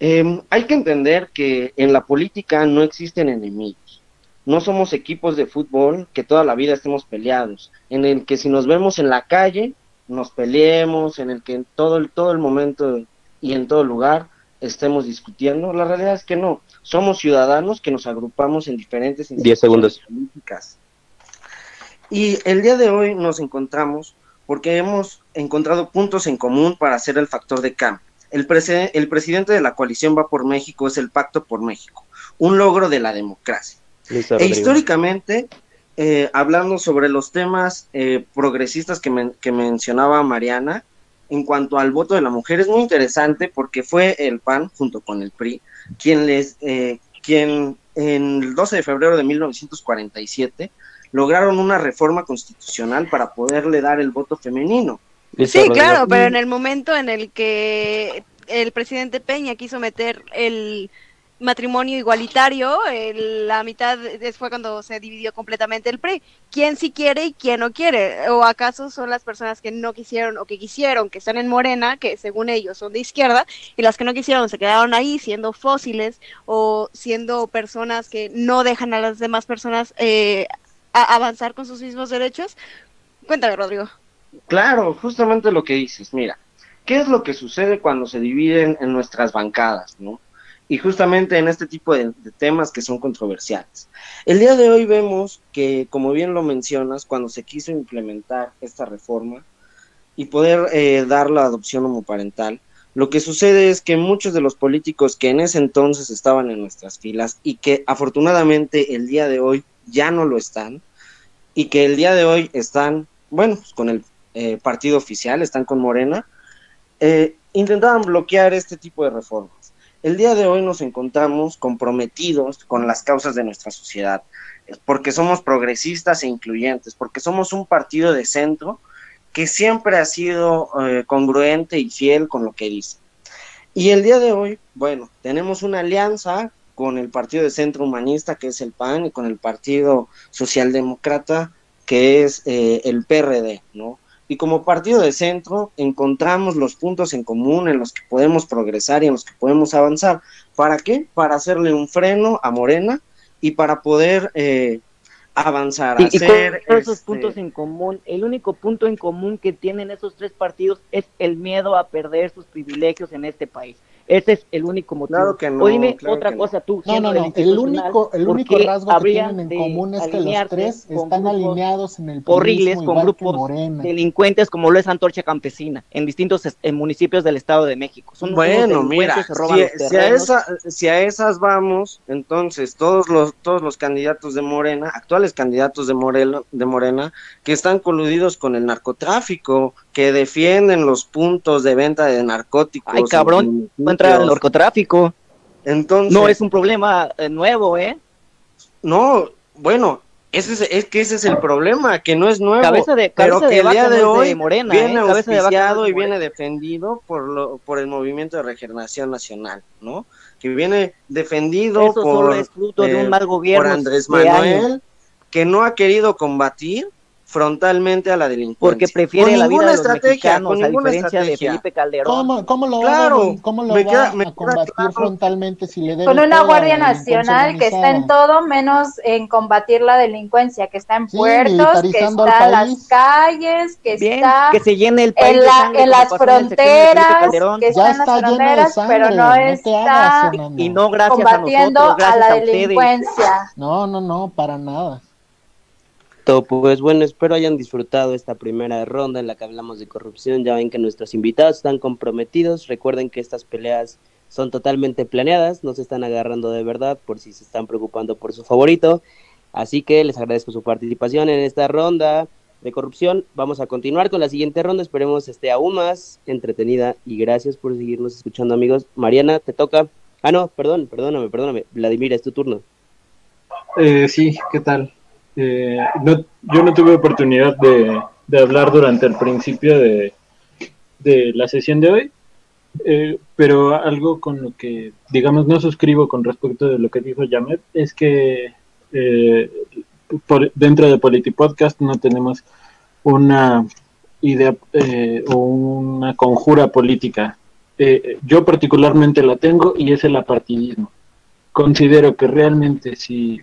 Speaker 4: Em, hay que entender que en la política no existen enemigos. No somos equipos de fútbol que toda la vida estemos peleados, en el que si nos vemos en la calle nos peleemos, en el que en todo el, todo el momento y en todo lugar estemos discutiendo. La realidad es que no. Somos ciudadanos que nos agrupamos en diferentes
Speaker 2: instituciones
Speaker 4: políticas. Y el día de hoy nos encontramos porque hemos encontrado puntos en común para hacer el factor de cambio. El, el presidente de la coalición Va por México es el Pacto por México, un logro de la democracia. e históricamente eh, hablando sobre los temas eh, progresistas que, mencionaba Mariana, en cuanto al voto de la mujer, es muy interesante porque fue el PAN, junto con el PRI, quien, les, eh, quien en el 12 de febrero de 1947 lograron una reforma constitucional para poderle dar el voto femenino.
Speaker 1: Sí, claro, pero en el momento en el que el presidente Peña quiso meter el matrimonio igualitario, la mitad fue cuando se dividió completamente el PRI. ¿Quién sí quiere y quién no quiere? ¿O acaso son las personas que no quisieron o que quisieron, que están en Morena, que según ellos son de izquierda, y las que no quisieron se quedaron ahí siendo fósiles o siendo personas que no dejan a las demás personas eh, avanzar con sus mismos derechos? Cuéntame, Rodrigo.
Speaker 4: Claro, justamente lo que dices. Mira, ¿qué es lo que sucede cuando se dividen en nuestras bancadas, no? Y justamente en este tipo de, temas que son controversiales. El día de hoy vemos que, como bien lo mencionas, cuando se quiso implementar esta reforma y poder eh, dar la adopción homoparental, lo que sucede es que muchos de los políticos que en ese entonces estaban en nuestras filas y que afortunadamente el día de hoy ya no lo están y que el día de hoy están, bueno, pues, con el eh, partido oficial, están con Morena, eh, intentaban bloquear este tipo de reformas. El día de hoy nos encontramos comprometidos con las causas de nuestra sociedad, porque somos progresistas e incluyentes, porque somos un partido de centro que siempre ha sido eh, congruente y fiel con lo que dice. Y el día de hoy, bueno, tenemos una alianza con el Partido de Centro Humanista, que es el PAN, y con el Partido Socialdemócrata, que es eh, el PRD, ¿no? Y como partido de centro encontramos los puntos en común en los que podemos progresar y en los que podemos avanzar. ¿Para qué? Para hacerle un freno a Morena y para poder eh, avanzar.
Speaker 5: Y,
Speaker 4: hacer,
Speaker 5: con esos
Speaker 4: este,
Speaker 5: puntos en común, el único punto en común que tienen esos tres partidos es el miedo a perder sus privilegios en este país. Ese es el único motivo.
Speaker 4: Claro que no,
Speaker 5: o dime
Speaker 4: claro
Speaker 5: otra
Speaker 4: que no.
Speaker 5: cosa tú.
Speaker 6: No, no, no. El único, el
Speaker 5: ¿por
Speaker 6: único rasgo que tienen en común es que los tres están alineados en el
Speaker 5: horribles con grupos
Speaker 6: Morena.
Speaker 5: delincuentes como lo es Antorcha Campesina en distintos en municipios del Estado de México. Son
Speaker 4: Bueno, mira, si,
Speaker 5: los
Speaker 4: si a
Speaker 5: terrenos.
Speaker 4: esa- si a esas vamos, entonces todos los, todos los candidatos de Morena, actuales candidatos de Morena, de Morena, que están coludidos con el narcotráfico, que defienden los puntos de venta de narcóticos.
Speaker 5: Ay, cabrón,
Speaker 4: en
Speaker 5: No entra el narcotráfico.
Speaker 4: Entonces,
Speaker 5: No es un problema eh, nuevo, ¿eh?
Speaker 4: no, bueno, ese es, es que ese es el problema, que no es nuevo.
Speaker 5: Cabeza de,
Speaker 4: pero
Speaker 5: cabeza
Speaker 4: que
Speaker 5: de
Speaker 4: el día de hoy
Speaker 5: de Morena,
Speaker 4: viene
Speaker 5: ¿eh?
Speaker 4: Auspiciado
Speaker 5: de
Speaker 4: y viene defendido por lo, por el movimiento de regeneración nacional, ¿no? Que viene defendido
Speaker 5: Eso
Speaker 4: por,
Speaker 5: solo es fruto de
Speaker 4: eh,
Speaker 5: un mal gobierno.
Speaker 4: por Andrés
Speaker 5: años,
Speaker 4: Manuel, que no ha querido combatir frontalmente a la delincuencia.
Speaker 5: porque prefiere
Speaker 4: Con
Speaker 5: la vida
Speaker 4: ninguna
Speaker 5: de los
Speaker 4: estrategia,
Speaker 5: mexicanos,
Speaker 4: con
Speaker 5: a
Speaker 4: ninguna
Speaker 5: diferencia de
Speaker 4: estrategia.
Speaker 5: Felipe Calderón.
Speaker 6: ¿Cómo, cómo lo
Speaker 4: Claro,
Speaker 6: va, a- cómo lo
Speaker 4: me
Speaker 6: va
Speaker 4: queda- me
Speaker 6: a combatir
Speaker 4: claro.
Speaker 6: frontalmente si le debe
Speaker 3: Con una
Speaker 6: a
Speaker 3: Guardia Nacional que está en todo menos en combatir la delincuencia, que está en
Speaker 6: Sí,
Speaker 3: puertos, que está en las calles, que
Speaker 5: Bien,
Speaker 3: está
Speaker 5: que se llene el país
Speaker 3: en,
Speaker 5: de
Speaker 3: la, en las
Speaker 5: de
Speaker 3: fronteras, que
Speaker 6: Ya
Speaker 3: está en las
Speaker 6: está de
Speaker 3: fronteras,
Speaker 6: sangre,
Speaker 3: pero no
Speaker 6: no hagas,
Speaker 3: está
Speaker 6: Fernando.
Speaker 5: Y no gracias
Speaker 3: combatiendo
Speaker 5: a
Speaker 3: a,
Speaker 5: nosotros, gracias
Speaker 3: la
Speaker 5: a
Speaker 3: delincuencia.
Speaker 6: No, no, no, para nada.
Speaker 2: Pues bueno, espero hayan disfrutado esta primera ronda en la que hablamos de corrupción. Ya ven que nuestros invitados están comprometidos. Recuerden que estas peleas son totalmente planeadas, no se están agarrando de verdad por si se están preocupando por su favorito. Así que les agradezco su participación en esta ronda de corrupción. Vamos a continuar con la siguiente ronda. Esperemos esté aún más entretenida y gracias por seguirnos escuchando, amigos. Mariana, te toca. Ah, no, perdón, perdóname, perdóname. Vladimir, es tu turno.
Speaker 7: Eh, sí, ¿qué tal? Eh, no, yo no tuve oportunidad de, de hablar durante el principio de, de la sesión de hoy, eh, pero algo con lo que, digamos, no suscribo con respecto de lo que dijo Yamet es que eh, por- dentro de Politipodcast no tenemos una idea eh, o una conjura política. Eh, yo particularmente la tengo y es el apartidismo. Considero que realmente si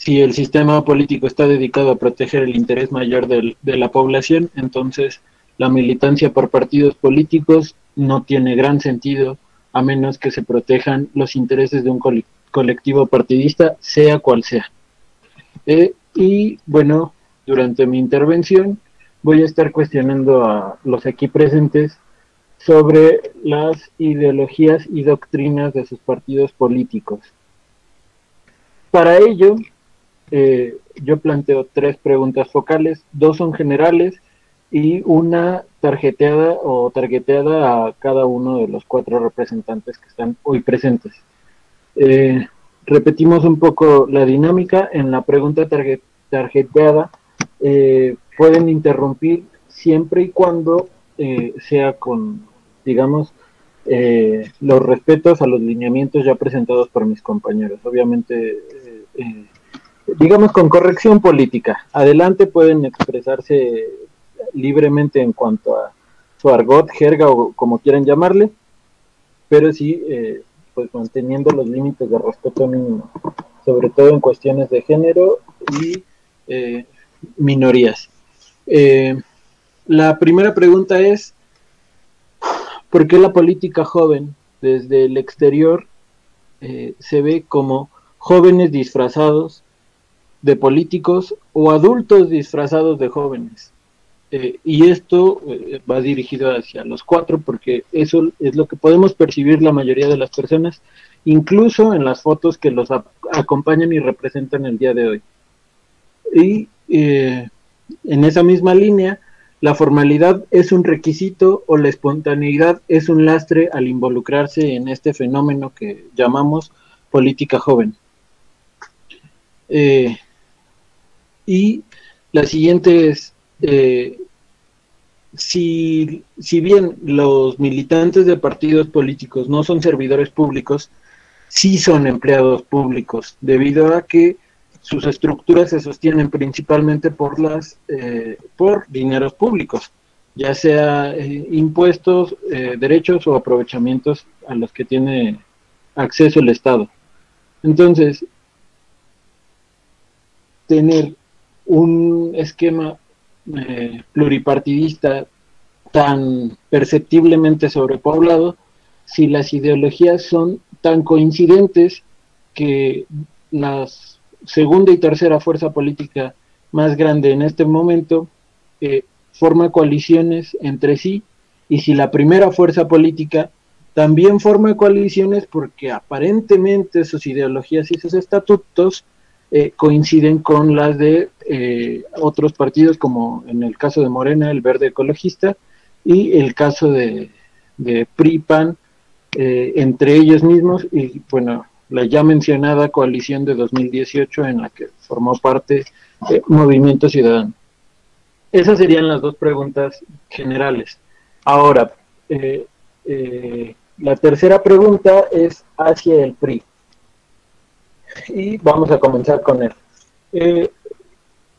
Speaker 7: si el sistema político está dedicado a proteger el interés mayor de la población, entonces la militancia por partidos políticos no tiene gran sentido a menos que se protejan los intereses de un cole- colectivo partidista, sea cual sea. Eh, y bueno, durante mi intervención voy a estar cuestionando a los aquí presentes sobre las ideologías y doctrinas de sus partidos políticos. Para ello, eh, yo planteo tres preguntas focales, dos son generales y una tarjeteada o targeteada a cada uno de los cuatro representantes que están hoy presentes. Eh, repetimos un poco la dinámica. En la pregunta target- tarjeteada eh, pueden interrumpir siempre y cuando eh, sea con, digamos, eh, los respetos a los lineamientos ya presentados por mis compañeros. Obviamente, eh, digamos con corrección política. Adelante pueden expresarse libremente en cuanto a su argot, jerga o como quieran llamarle, pero sí, eh, pues manteniendo los límites de respeto mínimo, sobre todo en cuestiones de género y eh, minorías. Eh, la primera pregunta es, ¿por qué la política joven desde el exterior se ve como jóvenes disfrazados de políticos o adultos disfrazados de jóvenes. Eh, y esto eh, va dirigido hacia los cuatro porque eso es lo que podemos percibir la mayoría de las personas, incluso en las fotos que los acompañan y representan el día de hoy. Y eh, en esa misma línea, la formalidad es un requisito o la espontaneidad es un lastre al involucrarse en este fenómeno que llamamos política joven. Eh, y la siguiente es, eh, si, si bien los militantes de partidos políticos no son servidores públicos, sí son empleados públicos, debido a que sus estructuras se sostienen principalmente por las eh, por dineros públicos, ya sea eh, impuestos, eh, derechos o aprovechamientos a los que tiene acceso el Estado. Entonces, tener un esquema pluripartidista tan perceptiblemente sobrepoblado, si las ideologías son tan coincidentes que las segunda y tercera fuerza política más grande en este momento eh, forma coaliciones entre sí y si la primera fuerza política también forma coaliciones porque aparentemente sus ideologías y sus estatutos eh, coinciden con las de eh, otros partidos como en el caso de Morena, el Verde Ecologista y el caso de, de PRIPAN entre ellos mismos y bueno la ya mencionada coalición de 2018 en la que formó parte de Movimiento Ciudadano. Esas serían las dos preguntas generales. Ahora, eh, eh, la tercera pregunta es hacia el PRI. Y vamos a comenzar con él.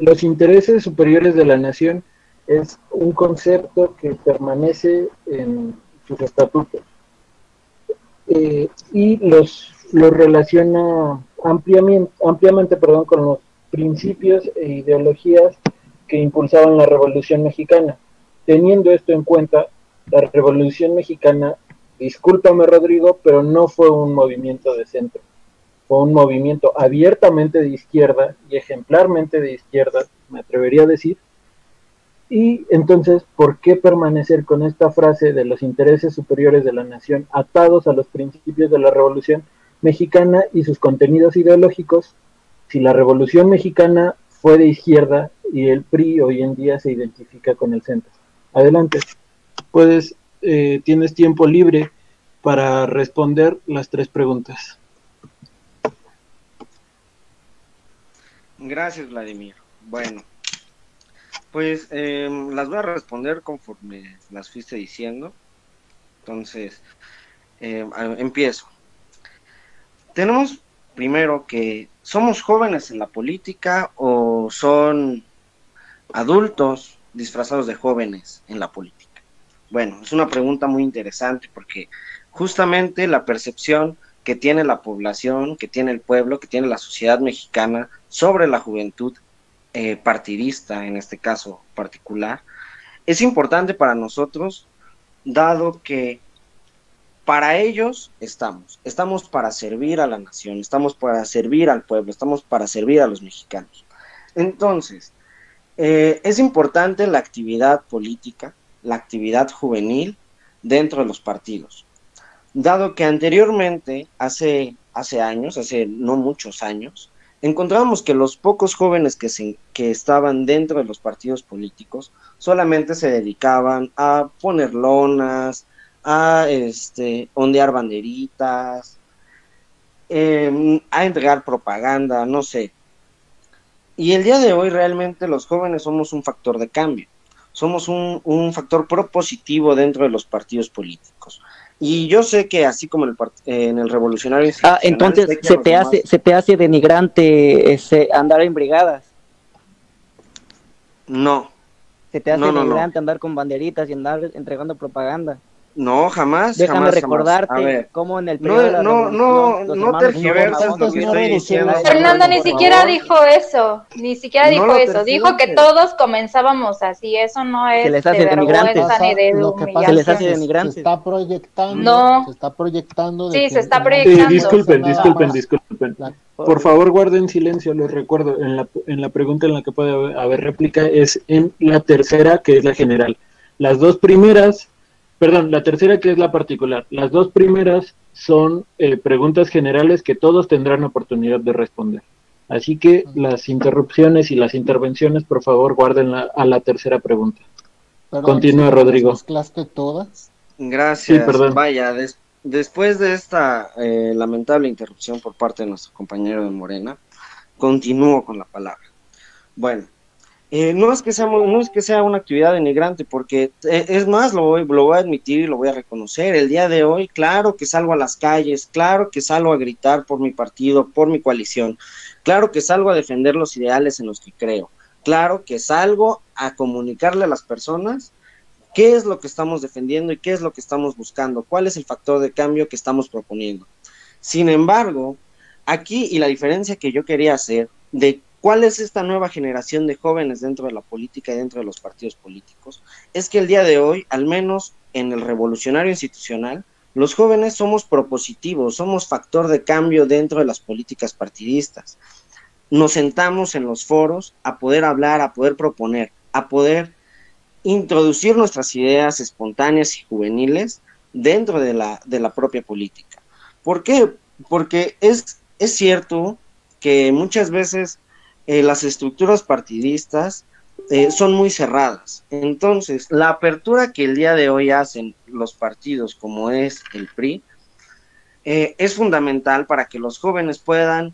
Speaker 7: Eh, los intereses superiores de la nación es un concepto que permanece en sus estatutos. y los lo relaciona ampliamente, ampliamente perdón, con los principios e ideologías que impulsaban la Revolución Mexicana. Teniendo esto en cuenta, la Revolución Mexicana, discúlpame Rodrigo, pero no fue un movimiento de centro, fue un movimiento abiertamente de izquierda y ejemplarmente de izquierda, me atrevería a decir, y entonces, ¿por qué permanecer con esta frase de los intereses superiores de la nación atados a los principios de la revolución mexicana y sus contenidos ideológicos, si la Revolución Mexicana fue de izquierda y el PRI hoy en día se identifica con el centro. Adelante. Puedes, eh, tienes tiempo libre para responder las tres preguntas.
Speaker 4: Gracias, Vladimir. Bueno, pues em, las voy a responder conforme las fuiste diciendo. Entonces, em, empiezo tenemos primero que somos jóvenes en la política o son adultos disfrazados de jóvenes en la política. Bueno, es una pregunta muy interesante porque justamente la percepción que tiene la población, que tiene el pueblo, que tiene la sociedad mexicana sobre la juventud eh, partidista, en este caso particular, es importante para nosotros, dado que para ellos estamos. Estamos para servir a la nación, estamos para servir al pueblo, estamos para servir a los mexicanos. Entonces, eh, es importante la actividad política, la actividad juvenil dentro de los partidos. Dado que anteriormente, hace, hace años, hace no muchos años, encontrábamos que los pocos jóvenes que, se, que estaban dentro de los partidos políticos solamente se dedicaban a poner lonas, a este, ondear banderitas, em, a entregar propaganda, no sé. Y el día de hoy realmente los jóvenes somos un factor de cambio, somos un, un factor propositivo dentro de los partidos políticos. Y yo sé que así como en el, en el revolucionario...
Speaker 5: Ah, entonces se te, hace, se te hace denigrante ese, andar en brigadas.
Speaker 4: No.
Speaker 5: Se te hace denigrante andar con banderitas y andar entregando propaganda.
Speaker 4: No, jamás.
Speaker 5: Déjame recordarte cómo en el
Speaker 4: periodo no, no, no, no tergiversas lo que estoy diciendo.
Speaker 3: Fernando ni siquiera dijo eso, ni siquiera dijo eso. Dijo que todos comenzábamos así. Eso no es
Speaker 5: se les hace de vergüenza ni de se les hace de
Speaker 6: Se está proyectando.
Speaker 3: No.
Speaker 6: Se está proyectando.
Speaker 3: sí, se está proyectando.
Speaker 7: disculpen, disculpen, disculpen. Por favor, guarden silencio, les recuerdo. En la, en la pregunta en la que puede haber réplica es en la tercera, que es la general. Las dos primeras Perdón, la tercera que es la particular. Las dos primeras son eh, preguntas generales que todos tendrán oportunidad de responder. Así que las interrupciones y las intervenciones, por favor, guarden a la tercera pregunta. Continúa, Rodrigo.
Speaker 6: ¿Mezclaste todas?
Speaker 4: Gracias. Vaya, después de esta eh, lamentable interrupción por parte de nuestro compañero de Morena, continúo con la palabra. Bueno, eh, no, es que sea, no es que sea una actividad denigrante, porque eh, es más, lo voy, lo voy a admitir y lo voy a reconocer. El día de hoy, claro que salgo a las calles, claro que salgo a gritar por mi partido, por mi coalición, claro que salgo a defender los ideales en los que creo, claro que salgo a comunicarle a las personas qué es lo que estamos defendiendo y qué es lo que estamos buscando, cuál es el factor de cambio que estamos proponiendo. Sin embargo, aquí y la diferencia que yo quería hacer de ¿Cuál es esta nueva generación de jóvenes dentro de la política y dentro de los partidos políticos? Es que el día de hoy, al menos en el revolucionario institucional, los jóvenes somos propositivos, somos factor de cambio dentro de las políticas partidistas. Nos sentamos en los foros a poder hablar, a poder proponer, a poder introducir nuestras ideas espontáneas y juveniles dentro de la, de la propia política. ¿Por qué? Porque es, es cierto que muchas veces eh, las estructuras partidistas eh, son muy cerradas. Entonces, la apertura que el día de hoy hacen los partidos, como es el PRI, eh, es fundamental para que los jóvenes puedan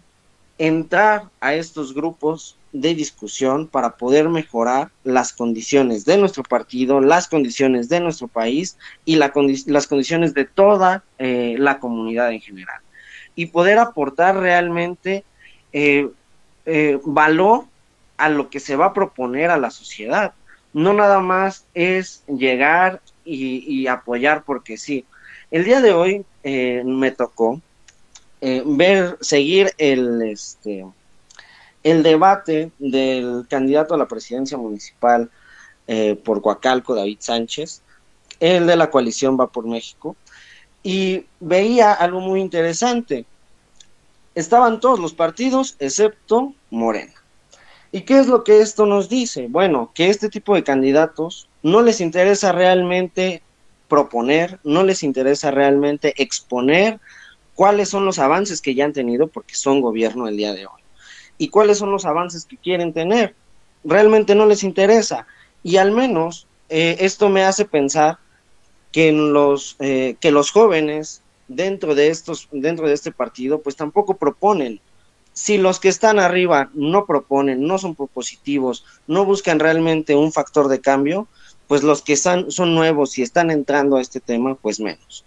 Speaker 4: entrar a estos grupos de discusión para poder mejorar las condiciones de nuestro partido, las condiciones de nuestro país y las condiciones de toda la comunidad en general. Y poder aportar realmente valor a lo que se va a proponer a la sociedad. No nada más es llegar y, apoyar porque sí. El día de hoy eh, me tocó eh, ver, seguir el, este, el debate del candidato a la presidencia municipal por Coacalco, David Sánchez, el de la coalición Va por México, y veía algo muy interesante estaban todos los partidos excepto Morena. ¿Y qué es lo que esto nos dice? Bueno, que este tipo de candidatos no les interesa realmente proponer, no les interesa realmente exponer cuáles son los avances que ya han tenido porque son gobierno el día de hoy y cuáles son los avances que quieren tener. Realmente no les interesa y al menos eh, esto me hace pensar que, los, eh, que los jóvenes dentro de estos, dentro de este partido, pues tampoco proponen. Si los que están arriba no proponen, no son propositivos, no buscan realmente un factor de cambio, pues los que están, son nuevos y están entrando a este tema, pues menos.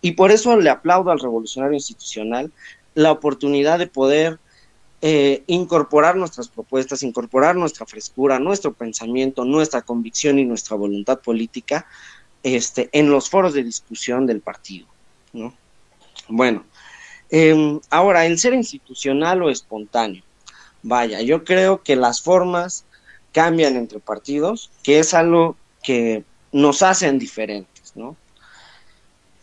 Speaker 4: Y por eso le aplaudo al revolucionario institucional la oportunidad de poder eh, incorporar nuestras propuestas, incorporar nuestra frescura, nuestro pensamiento, nuestra convicción y nuestra voluntad política este, en los foros de discusión del partido. ¿No? Bueno, em, ahora, el ser institucional o espontáneo. Vaya, yo creo que las formas cambian entre partidos, que es algo que nos hacen diferentes, ¿no?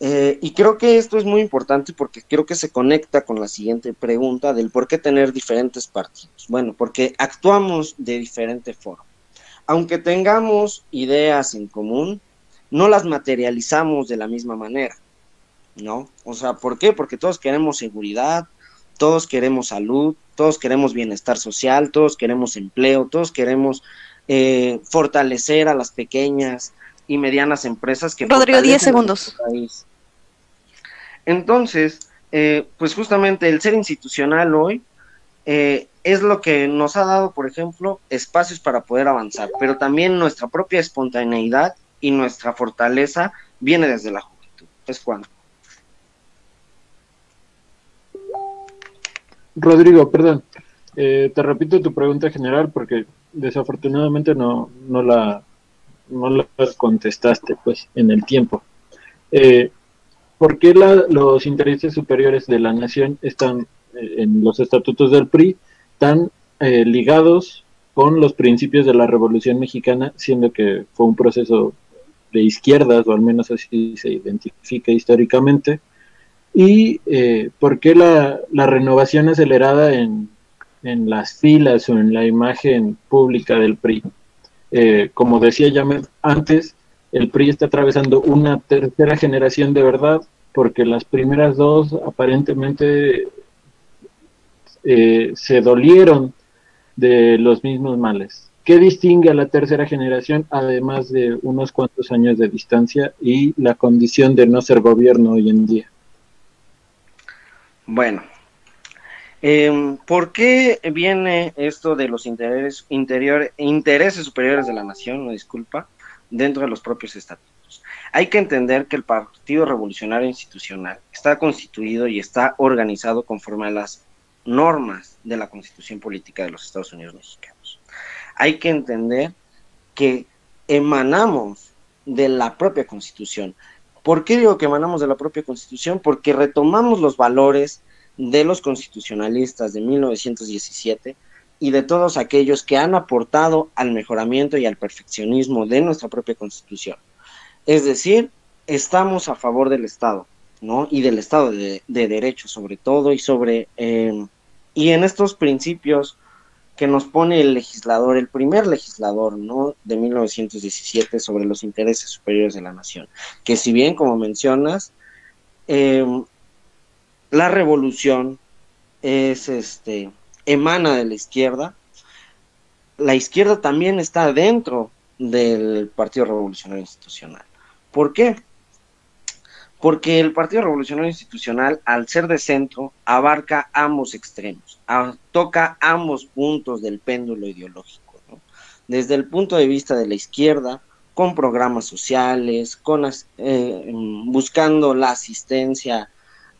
Speaker 4: Eh, y creo que esto es muy importante porque creo que se conecta con la siguiente pregunta del por qué tener diferentes partidos. Bueno, porque actuamos de diferente forma. Aunque tengamos ideas en común, no las materializamos de la misma manera. ¿No? O sea, ¿por qué? Porque todos queremos seguridad, todos queremos salud, todos queremos bienestar social, todos queremos empleo, todos queremos eh, fortalecer a las pequeñas y medianas empresas que...
Speaker 1: Rodrigo, 10 segundos.
Speaker 4: Entonces, eh, pues justamente el ser institucional hoy eh, es lo que nos ha dado, por ejemplo, espacios para poder avanzar, pero también nuestra propia espontaneidad y nuestra fortaleza viene desde la juventud. Es cuando.
Speaker 7: Rodrigo, perdón, eh, te repito tu pregunta general porque desafortunadamente no, no, la, no la contestaste pues en el tiempo. Eh, ¿Por qué los intereses superiores de la nación están eh, en los estatutos del PRI tan ligados con los principios de la Revolución Mexicana, siendo que fue un proceso de izquierdas, o al menos así se identifica históricamente, y eh, por qué la, renovación acelerada en, las filas o en la imagen pública del PRI. Eh, como decía ya antes, el PRI está atravesando una tercera generación de verdad, porque las primeras dos aparentemente eh, se dolieron de los mismos males. ¿Qué distingue a la tercera generación, además de unos cuantos años de distancia y la condición de no ser gobierno hoy en día?
Speaker 4: Bueno, eh, ¿por qué viene esto de los intereses, interior, intereses superiores de la nación, no disculpa, dentro de los propios estatutos? Hay que entender que el Partido Revolucionario Institucional está constituido y está organizado conforme a las normas de la Constitución Política de los Estados Unidos Mexicanos. Hay que entender que emanamos de la propia Constitución. ¿Por qué digo que emanamos de la propia Constitución? Porque retomamos los valores de los constitucionalistas de 1917 y de todos aquellos que han aportado al mejoramiento y al perfeccionismo de nuestra propia Constitución. Es decir, estamos a favor del Estado, ¿no? Y del Estado de, de Derecho sobre todo y sobre... Eh, y en estos principios que nos pone el legislador, el primer legislador, ¿no? De 1917 sobre los intereses superiores de la nación. Que si bien, como mencionas, eh, la revolución es este emana de la izquierda. La izquierda también está dentro del Partido Revolucionario Institucional. ¿Por qué? Porque el Partido Revolucionario Institucional, al ser de centro, abarca ambos extremos, toca ambos puntos del péndulo ideológico. Desde el punto de vista de la izquierda, con programas sociales, con, eh, buscando la asistencia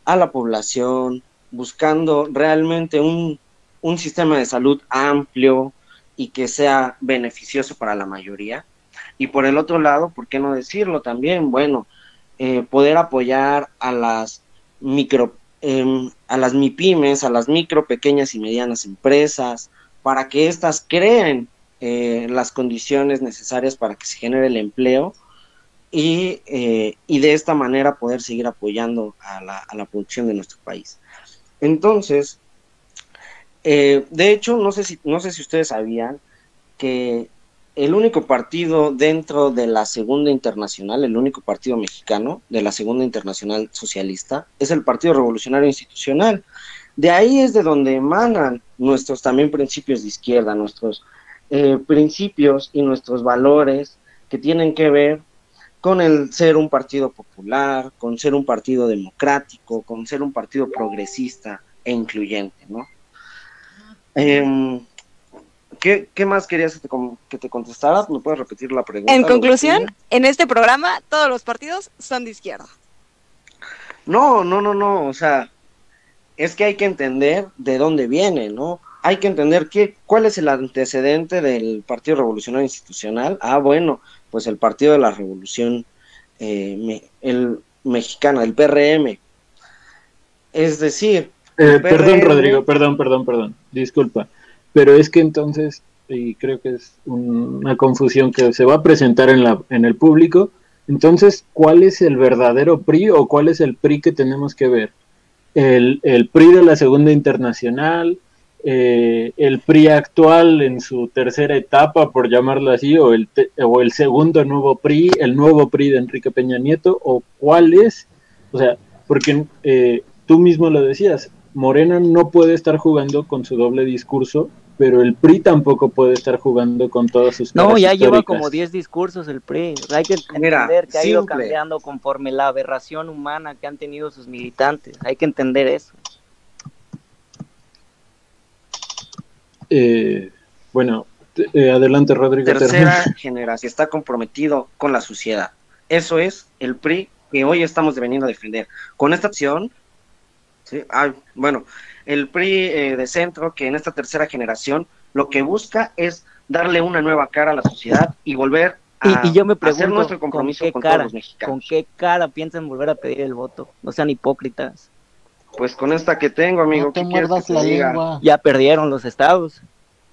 Speaker 4: a la población, buscando realmente un, un sistema de salud amplio y que sea beneficioso para la mayoría. Y por el otro lado, ¿por qué no decirlo también? Bueno, eh, poder apoyar a las micro, eh, a las MIPIMES, a las micro, pequeñas y medianas empresas, para que éstas creen eh, las condiciones necesarias para que se genere el empleo y, eh, y de esta manera poder seguir apoyando a la, a la producción de nuestro país. Entonces, eh, de hecho, no sé, si, no sé si ustedes sabían que el único partido dentro de la Segunda Internacional, el único partido mexicano de la Segunda Internacional Socialista, es el Partido Revolucionario Institucional. De ahí es de donde emanan nuestros también principios de izquierda, nuestros eh, principios y nuestros valores que tienen que ver con el ser un partido popular, con ser un partido democrático, con ser un partido progresista e incluyente, ¿no? Eh, ¿qué, ¿qué, más querías que te, que te, contestara? ¿Me puedes repetir la pregunta?
Speaker 1: En conclusión, en este programa todos los partidos son de izquierda.
Speaker 4: No, no, no, no, o sea, es que hay que entender de dónde viene, ¿no? Hay que entender qué, cuál es el antecedente del Partido Revolucionario Institucional. Ah, bueno, pues el Partido de la Revolución eh, me, el mexicana, el PRM. Es decir...
Speaker 7: Eh, PRM... Perdón, Rodrigo, perdón, perdón, perdón, disculpa. Pero es que entonces, y creo que es una confusión que se va a presentar en, la, en el público, entonces, ¿cuál es el verdadero PRI o cuál es el PRI que tenemos que ver? El, el PRI de la Segunda Internacional, eh, el PRI actual en su tercera etapa, por llamarlo así, o el, o el segundo nuevo PRI, el nuevo PRI de Enrique Peña Nieto, o cuál es, o sea, porque eh, tú mismo lo decías, Morena no puede estar jugando con su doble discurso, pero el PRI tampoco puede estar jugando con todas sus
Speaker 5: No, ya históricas. lleva como 10 discursos el PRI. Hay que entender Mira, que ha ido cambiando conforme la aberración humana que han tenido sus militantes. Hay que entender eso.
Speaker 7: Eh, bueno, eh, adelante Rodrigo.
Speaker 4: Tercera [LAUGHS] generación está comprometido con la sociedad. Eso es el PRI que hoy estamos veniendo a defender. Con esta acción, ¿sí? ah, bueno, el PRI eh, de centro que en esta tercera generación lo que busca es darle una nueva cara a la sociedad y volver a
Speaker 5: y, y yo me pregunto,
Speaker 4: hacer nuestro compromiso
Speaker 5: ¿con, qué
Speaker 4: con
Speaker 5: cara,
Speaker 4: todos los mexicanos.
Speaker 5: ¿Con qué cara piensan volver a pedir el voto? No sean hipócritas.
Speaker 4: Pues con esta que tengo, amigo,
Speaker 6: no te
Speaker 4: ¿qué quieres que te
Speaker 6: la
Speaker 4: diga?
Speaker 6: lengua.
Speaker 5: Ya perdieron los estados.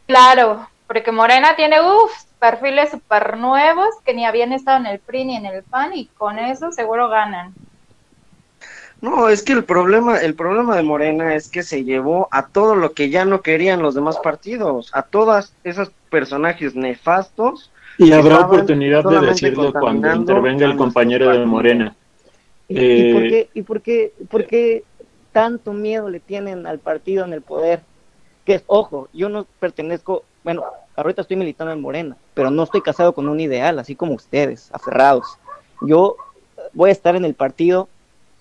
Speaker 3: Claro, porque Morena tiene, uff, perfiles súper nuevos que ni habían estado en el PRI ni en el PAN y con eso seguro ganan.
Speaker 4: No, es que el problema, el problema de Morena es que se llevó a todo lo que ya no querían los demás partidos, a todas esos personajes nefastos.
Speaker 7: Y habrá oportunidad de decirlo cuando intervenga el compañero de Morena.
Speaker 5: ¿Y,
Speaker 7: Eh,
Speaker 5: y por qué, y por qué, por qué tanto miedo le tienen al partido en el poder? que ojo, yo no pertenezco, bueno, ahorita estoy militando en Morena, pero no estoy casado con un ideal, así como ustedes, aferrados. Yo voy a estar en el partido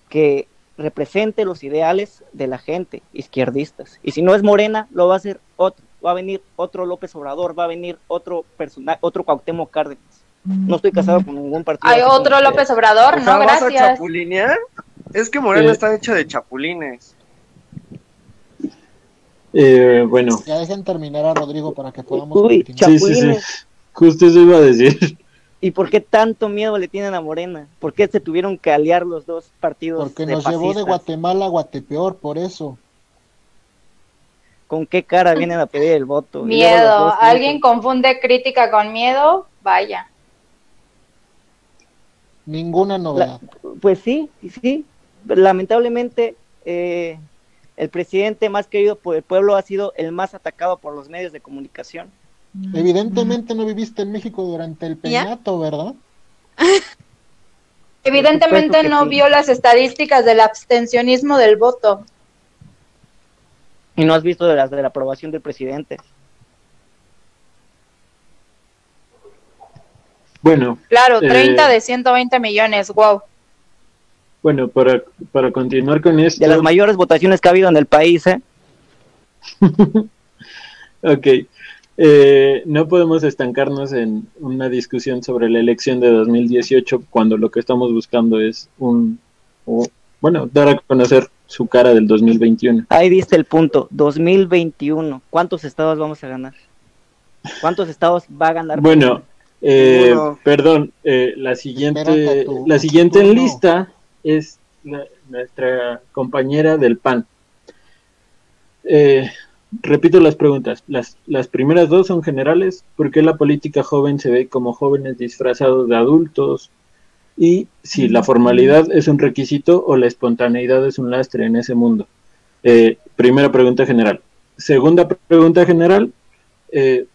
Speaker 5: que represente los ideales de la gente, izquierdistas. Y si no es Morena, lo va a hacer otro. Va a venir otro López Obrador, va a venir otro personaje, otro Cuauhtémoc Cárdenas. No estoy casado con ningún partido.
Speaker 3: Hay otro López Obrador, no, gracias.
Speaker 4: ¿vas a chapulinear? Es que Morena está hecho de chapulines.
Speaker 7: Eh, bueno.
Speaker 6: Ya dejen terminar a Rodrigo para que podamos
Speaker 5: Uy,
Speaker 6: continuar.
Speaker 7: Sí, sí, sí. Justo eso iba a decir.
Speaker 5: ¿Y por qué tanto miedo le tienen a Morena? ¿Por qué se tuvieron que aliar los dos partidos?
Speaker 6: Porque nos llevó de
Speaker 5: fascistas?
Speaker 6: Guatemala a Guatepeor, por eso.
Speaker 5: ¿Con qué cara vienen a pedir el voto?
Speaker 3: Miedo.
Speaker 5: dos
Speaker 3: ¿Alguien confunde crítica con miedo? Vaya.
Speaker 6: Ninguna novedad.
Speaker 5: Pues sí, sí. Lamentablemente, eh, el presidente más querido por el pueblo ha sido el más atacado por los medios de comunicación.
Speaker 6: Evidentemente no viviste en México durante el
Speaker 1: ¿Ya?
Speaker 6: peñato, ¿verdad? [LAUGHS]
Speaker 3: Evidentemente no
Speaker 5: sí.
Speaker 3: vio las estadísticas del abstencionismo del voto.
Speaker 5: Y no has visto de las de la aprobación del presidente.
Speaker 7: Bueno,
Speaker 3: Claro,
Speaker 7: Eh.
Speaker 3: 30 de 120 millones, wow.
Speaker 7: bueno, para, para continuar con esto.
Speaker 5: De las mayores votaciones que ha habido en el país, ¿eh? [LAUGHS]
Speaker 7: Ok. Eh, no podemos estancarnos en una discusión sobre la elección de 2018 cuando lo que estamos buscando es un, o, bueno, dar a conocer su cara del 2021.
Speaker 5: Ahí diste el punto. 2021. ¿Cuántos estados vamos a ganar? ¿Cuántos estados va a ganar?
Speaker 7: Bueno, eh, perdón, eh, la siguiente, la siguiente en lista es la- nuestra compañera del PAN. Eh, repito las preguntas. Las, las primeras dos son generales. ¿Por qué la política joven se ve como jóvenes disfrazados de adultos? Y si la formalidad es un requisito o la espontaneidad es un lastre en ese mundo. Eh, primera pregunta general. Segunda pregunta general. eh,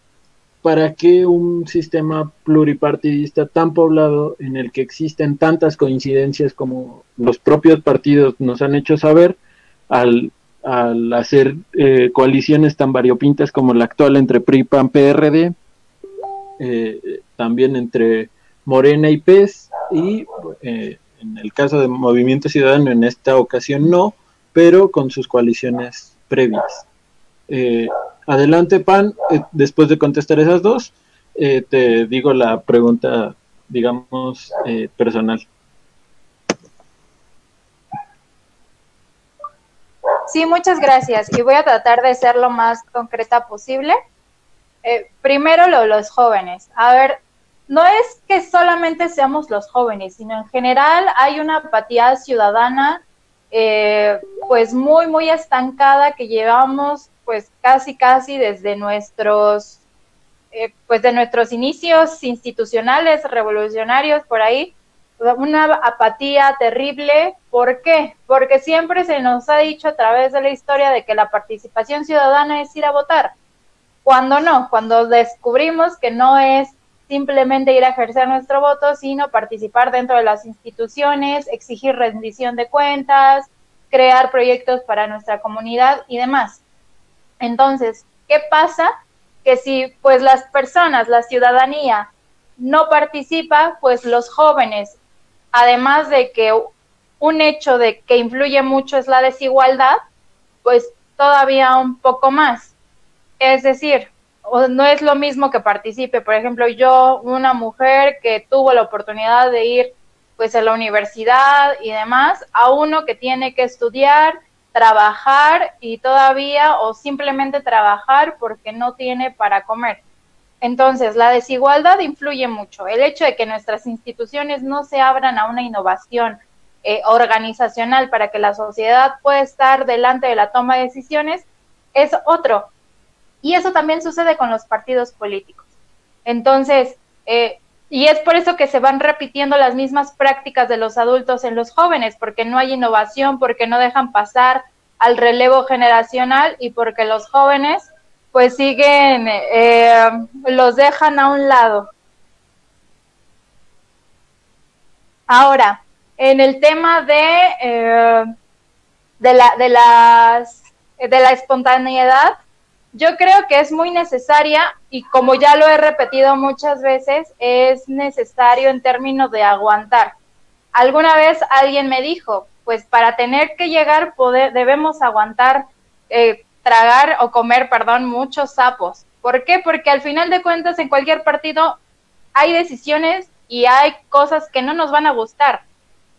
Speaker 7: ¿Para qué un sistema pluripartidista tan poblado en el que existen tantas coincidencias como los propios partidos nos han hecho saber al, al hacer eh, coaliciones tan variopintas como la actual entre PRI, PAN, PRD, eh, también entre Morena y PES y eh, en el caso de Movimiento Ciudadano en esta ocasión no, pero con sus coaliciones previas. Adelante, Pan, después de contestar esas dos, te digo la pregunta, digamos, personal.
Speaker 3: Sí, muchas gracias. Y voy a tratar de ser lo más concreta posible. Eh, primero, lo los jóvenes. A ver, no es que solamente seamos los jóvenes, sino en general hay una apatía ciudadana, eh, pues muy, muy estancada que llevamos, pues casi, casi desde nuestros, eh, pues de nuestros inicios institucionales, revolucionarios por ahí, una apatía terrible. ¿Por qué? Porque siempre se nos ha dicho a través de la historia de que la participación ciudadana es ir a votar. Cuando no, cuando descubrimos que no es simplemente ir a ejercer nuestro voto, sino participar dentro de las instituciones, exigir rendición de cuentas, crear proyectos para nuestra comunidad y demás. Entonces, ¿qué pasa? Que si pues las personas, la ciudadanía no participa, pues los jóvenes además de que un hecho de que influye mucho es la desigualdad, pues todavía un poco más. Es decir, no es lo mismo que participe, por ejemplo, yo, una mujer que tuvo la oportunidad de ir pues a la universidad y demás, a uno que tiene que estudiar, trabajar y todavía o simplemente trabajar porque no tiene para comer. Entonces, la desigualdad influye mucho. El hecho de que nuestras instituciones no se abran a una innovación eh, organizacional para que la sociedad pueda estar delante de la toma de decisiones es otro. Y eso también sucede con los partidos políticos. Entonces, eh, y es por eso que se van repitiendo las mismas prácticas de los adultos en los jóvenes, porque no hay innovación, porque no dejan pasar al relevo generacional y porque los jóvenes pues siguen, eh, los dejan a un lado. Ahora, en el tema de, eh, de, la, de, las, de la espontaneidad, yo creo que es muy necesaria y como ya lo he repetido muchas veces, es necesario en términos de aguantar. Alguna vez alguien me dijo, pues para tener que llegar debemos aguantar, eh, tragar o comer, perdón, muchos sapos. ¿Por qué? Porque al final de cuentas en cualquier partido hay decisiones y hay cosas que no nos van a gustar.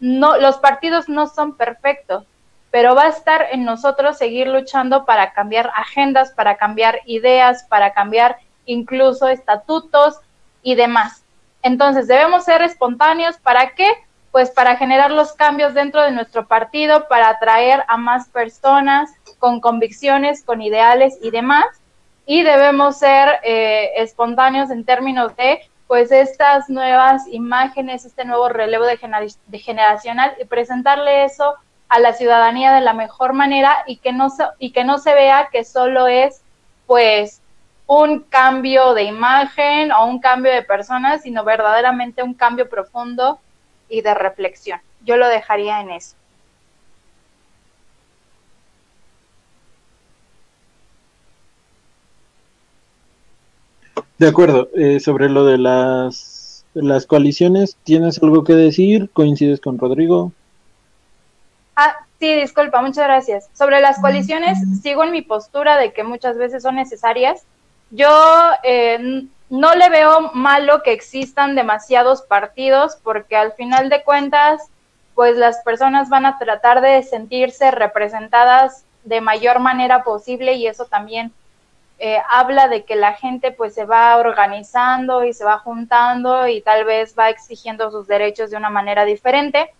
Speaker 3: No, los partidos no son perfectos pero va a estar en nosotros seguir luchando para cambiar agendas, para cambiar ideas, para cambiar incluso estatutos y demás. Entonces, debemos ser espontáneos. ¿Para qué? Pues para generar los cambios dentro de nuestro partido, para atraer a más personas con convicciones, con ideales y demás. Y debemos ser eh, espontáneos en términos de, pues, estas nuevas imágenes, este nuevo relevo de, de generacional y presentarle eso a la ciudadanía de la mejor manera y que no se, y que no se vea que solo es pues un cambio de imagen o un cambio de personas, sino verdaderamente un cambio profundo y de reflexión. Yo lo dejaría en eso.
Speaker 7: De acuerdo, eh, sobre lo de las, las coaliciones, ¿tienes algo que decir? ¿Coincides con Rodrigo?
Speaker 3: Ah, sí, disculpa, muchas gracias. Sobre las coaliciones, sigo en mi postura de que muchas veces son necesarias. Yo eh, no le veo malo que existan demasiados partidos porque al final de cuentas, pues las personas van a tratar de sentirse representadas de mayor manera posible y eso también eh, habla de que la gente pues se va organizando y se va juntando y tal vez va exigiendo sus derechos de una manera diferente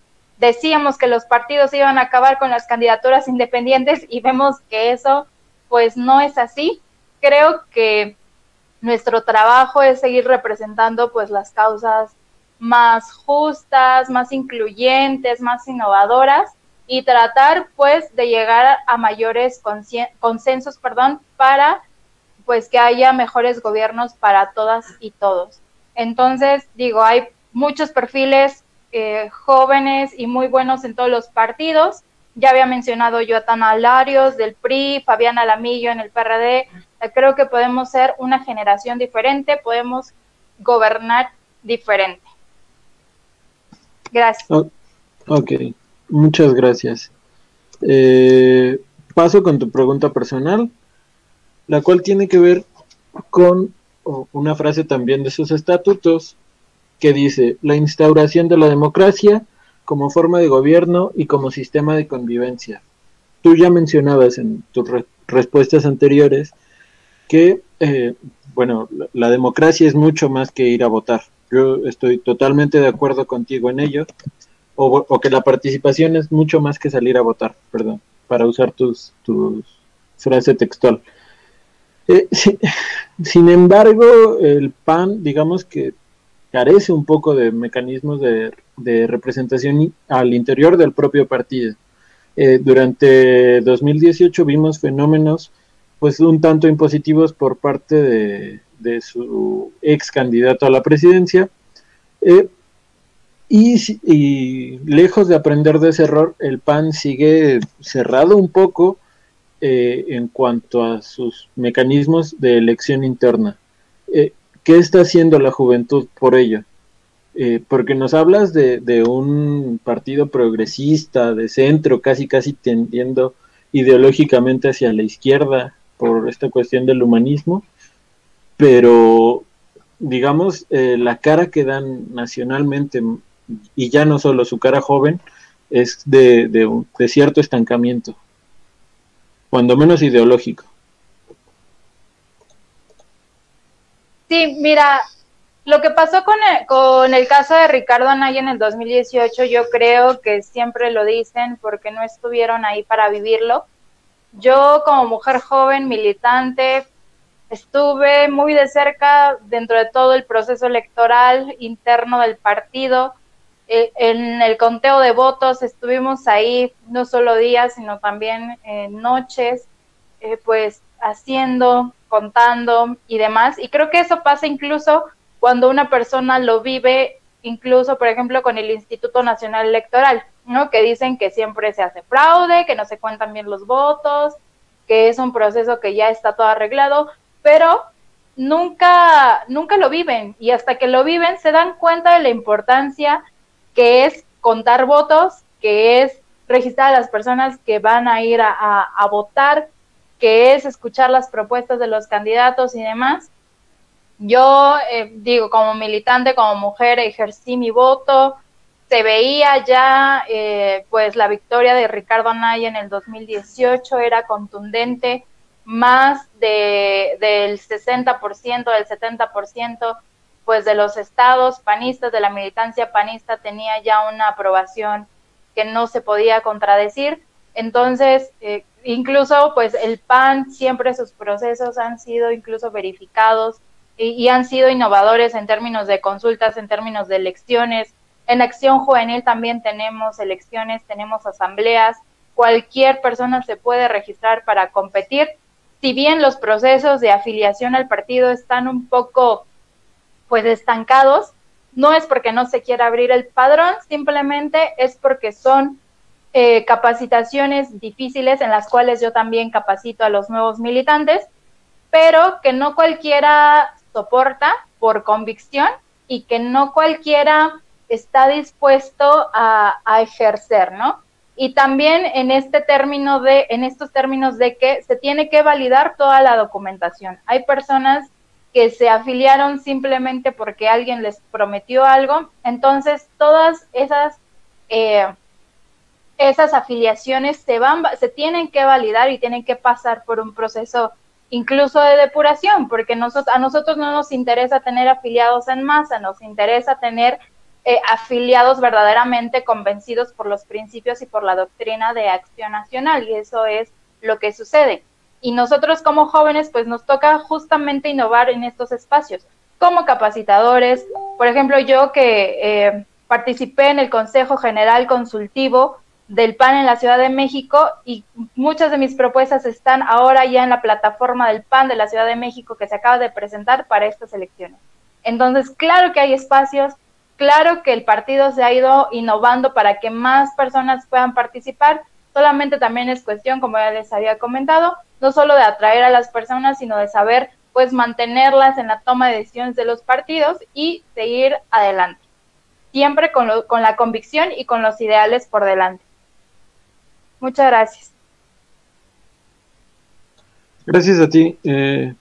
Speaker 3: decíamos que los partidos iban a acabar con las candidaturas independientes y vemos que eso pues no es así. Creo que nuestro trabajo es seguir representando pues las causas más justas, más incluyentes, más innovadoras y tratar pues de llegar a mayores consensos, perdón, para pues que haya mejores gobiernos para todas y todos. Entonces, digo, hay muchos perfiles eh, jóvenes y muy buenos en todos los partidos. Ya había mencionado yo a Tana Larios del PRI, Fabiana Lamillo en el PRD. Creo que podemos ser una generación diferente, podemos gobernar diferente. Gracias.
Speaker 7: ok, muchas gracias. Eh, paso con tu pregunta personal, la cual tiene que ver con una frase también de sus estatutos que dice la instauración de la democracia como forma de gobierno y como sistema de convivencia. Tú ya mencionabas en tus respuestas anteriores que, eh, bueno, la, democracia es mucho más que ir a votar. Yo estoy totalmente de acuerdo contigo en ello, o, que la participación es mucho más que salir a votar, perdón, para usar tus, tus frase textual. Eh, sin embargo, el PAN, digamos que carece un poco de mecanismos de, representación al interior del propio partido. Eh, durante 2018 vimos fenómenos pues un tanto impositivos por parte de, su ex candidato a la presidencia eh, y, lejos de aprender de ese error el PAN sigue cerrado un poco eh, en cuanto a sus mecanismos de elección interna. ¿Qué está haciendo la juventud por ello? Eh, porque nos hablas de, un partido progresista, de centro, casi casi tendiendo ideológicamente hacia la izquierda por esta cuestión del humanismo, pero digamos, eh, la cara que dan nacionalmente, y ya no solo su cara joven, es de, de cierto estancamiento, cuando menos ideológico.
Speaker 3: Sí, mira, lo que pasó con el, con el caso de Ricardo Anaya en el 2018, yo creo que siempre lo dicen porque no estuvieron ahí para vivirlo. Yo como mujer joven, militante, estuve muy de cerca dentro de todo el proceso electoral interno del partido. E, en el conteo de votos estuvimos ahí no solo días, sino también noches, eh, pues haciendo, contando y demás. Y creo que eso pasa incluso cuando una persona lo vive, incluso, por ejemplo, con el Instituto Nacional Electoral, ¿no? Que dicen que siempre se hace fraude, que no se cuentan bien los votos, que es un proceso que ya está todo arreglado, pero nunca, nunca lo viven y hasta que lo viven se dan cuenta de la importancia que es contar votos, que es registrar a las personas que van a ir a, votar, que es escuchar las propuestas de los candidatos y demás. Yo eh, digo, como militante, como mujer, ejercí mi voto. Se veía ya, eh, pues, la victoria de Ricardo Anaya en el 2018 era contundente más de, del 60%, del 70%, pues de los estados panistas, de la militancia panista, tenía ya una aprobación que no se podía contradecir. Entonces, eh, incluso pues el PAN, siempre sus procesos han sido incluso verificados y, y, han sido innovadores en términos de consultas, en términos de elecciones. En Acción Juvenil también tenemos elecciones, tenemos asambleas. Cualquier persona se puede registrar para competir si bien los procesos de afiliación al partido están un poco pues estancados, no es porque no se quiera abrir el padrón, simplemente es porque son eh, capacitaciones difíciles en las cuales yo también capacito a los nuevos militantes, pero que no cualquiera soporta por convicción y que no cualquiera está dispuesto a, a ejercer, ¿no? y también en este término de en estos términos de que se tiene que validar toda la documentación. Hay personas que se afiliaron simplemente porque alguien les prometió algo, entonces todas esas eh, esas afiliaciones se van se tienen que validar y tienen que pasar por un proceso incluso de depuración, porque a nosotros no nos interesa tener afiliados en masa, nos interesa tener eh, afiliados verdaderamente convencidos por los principios y por la doctrina de acción nacional y eso es lo que sucede. Y nosotros como jóvenes pues nos toca justamente innovar en estos espacios como capacitadores. Por ejemplo, yo que eh, participé en el Consejo General Consultivo del PAN en la Ciudad de México y muchas de mis propuestas están ahora ya en la plataforma del PAN de la Ciudad de México que se acaba de presentar para estas elecciones. Entonces, claro que hay espacios, Claro que el partido se ha ido innovando para que más personas puedan participar, solamente también es cuestión, como ya les había comentado, no solo de atraer a las personas, sino de saber pues mantenerlas en la toma de decisiones de los partidos y seguir adelante, siempre con, con la convicción y con los ideales por delante. Muchas gracias.
Speaker 7: Gracias a ti. Eh,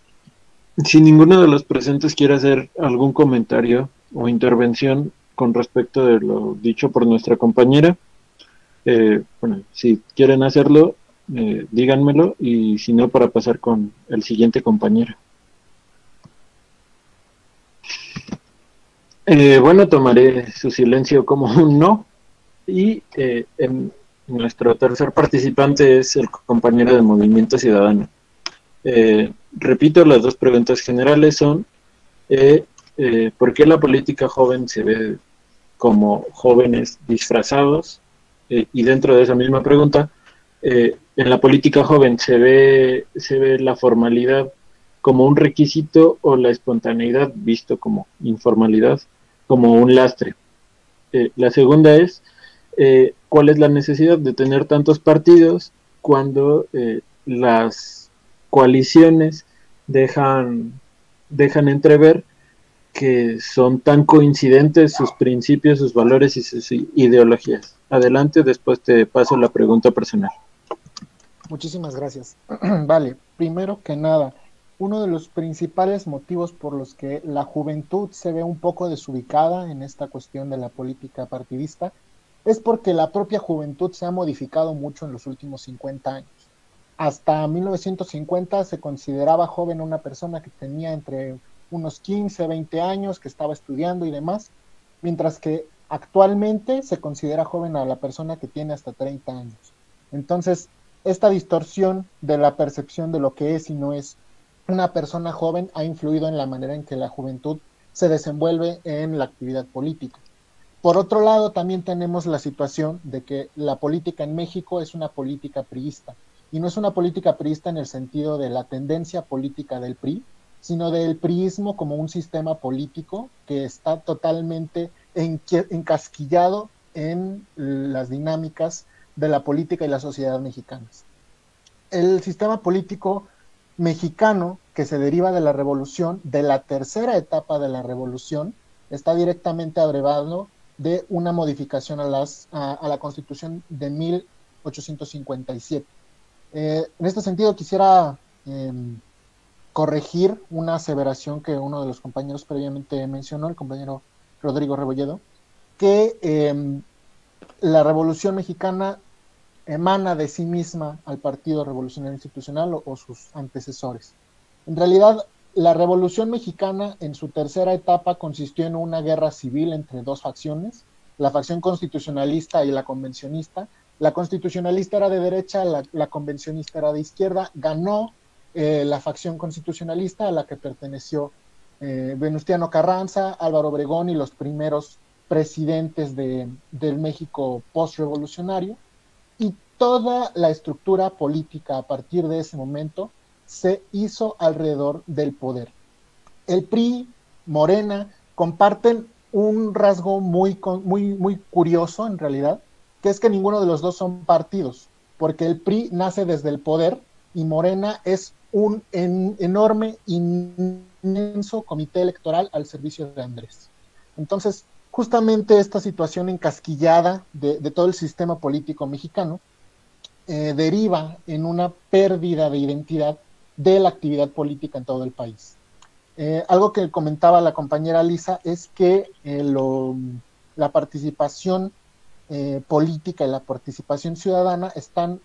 Speaker 7: si ninguno de los presentes quiere hacer algún comentario, o intervención con respecto de lo dicho por nuestra compañera. Eh, bueno, si quieren hacerlo, eh, díganmelo y si no, para pasar con el siguiente compañero. Eh, bueno, tomaré su silencio como un no. Y en nuestro tercer participante es el compañero de Movimiento Ciudadano. repito, las dos preguntas generales son, eh, ¿por qué la política joven se ve como jóvenes disfrazados? Eh, y dentro de esa misma pregunta, eh, en la política joven se ve, se ve la formalidad como un requisito o la espontaneidad visto como informalidad, como un lastre. la segunda es, ¿cuál es la necesidad de tener tantos partidos cuando las coaliciones dejan, dejan entrever que son tan coincidentes sus principios, sus valores y sus ideologías. Adelante, después te paso la pregunta personal.
Speaker 6: Muchísimas gracias. [CLEARS THROAT] vale, primero que nada, uno de los principales motivos por los que la juventud se ve un poco desubicada en esta cuestión de la política partidista es porque la propia juventud se ha modificado mucho en los últimos 50 años. Hasta 1950 se consideraba joven una persona que tenía entre unos 15, 20 años, que estaba estudiando y demás, mientras que actualmente se considera joven a la persona que tiene hasta 30 años. Entonces, esta distorsión de la percepción de lo que es y no es una persona joven ha influido en la manera en que la juventud se desenvuelve en la actividad política. Por otro lado, también tenemos la situación de que la política en México es una política priista, y no es una política priista en el sentido de la tendencia política del PRI, sino del priismo como un sistema político que está totalmente encasquillado en las dinámicas de la política y la sociedad mexicanas. el sistema político mexicano que se deriva de la revolución, de la tercera etapa de la revolución, está directamente abrevado de una modificación a, la constitución de 1857. Eh, en este sentido quisiera em, corregir una aseveración que uno de los compañeros previamente mencionó, el compañero Rodrigo Rebolledo, que em, la Revolución Mexicana emana de sí misma al Partido Revolucionario Institucional o, sus antecesores. En realidad, la Revolución Mexicana en su tercera etapa consistió en una guerra civil entre dos facciones, la facción constitucionalista y la convencionista. La constitucionalista era de derecha, la, convencionista era de izquierda. Ganó eh, la facción constitucionalista a la que perteneció eh, Venustiano Carranza, Álvaro Obregón y los primeros presidentes de, del México postrevolucionario y toda la estructura política a partir de ese momento se hizo alrededor del poder. El PRI, Morena, comparten un rasgo muy, muy, muy curioso en realidad, que es que ninguno de los dos son partidos, porque el PRI nace desde el poder y Morena es un enorme, inmenso comité electoral al servicio de Andrés. Entonces, justamente esta situación encasquillada de, todo el sistema político mexicano eh, deriva en una pérdida de identidad de la actividad política en todo el país. Eh, algo que comentaba la compañera Lisa es que eh, la participación política y la participación ciudadana están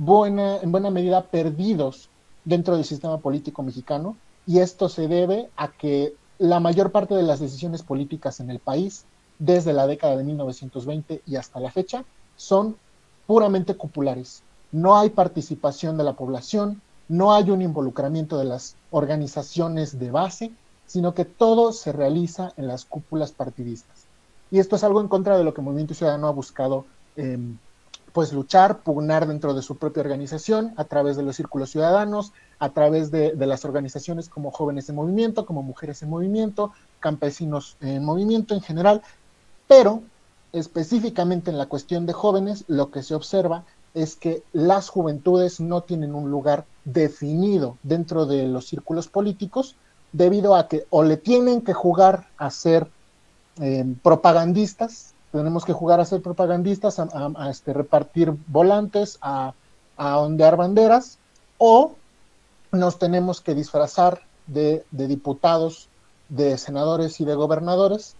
Speaker 6: buena, en buena medida perdidos dentro del sistema político mexicano y esto se debe a que la mayor parte de las decisiones políticas en el país desde la década de 1920 y hasta la fecha son puramente cupulares. No hay participación de la población, no hay un involucramiento de las organizaciones de base, sino que todo se realiza en las cúpulas partidistas. Y esto es algo en contra de lo que el Movimiento Ciudadano ha buscado em, pues luchar, pugnar dentro de su propia organización, a través de los círculos ciudadanos, a través de, las organizaciones como Jóvenes en Movimiento, como Mujeres en Movimiento, Campesinos en Movimiento en general, pero específicamente en la cuestión de jóvenes, lo que se observa es que las juventudes no tienen un lugar definido dentro de los círculos políticos debido a que o le tienen que jugar a ser eh, propagandistas, tenemos que jugar a ser propagandistas, a, este, repartir volantes, a, ondear banderas, o nos tenemos que disfrazar de, de diputados, de senadores y de gobernadores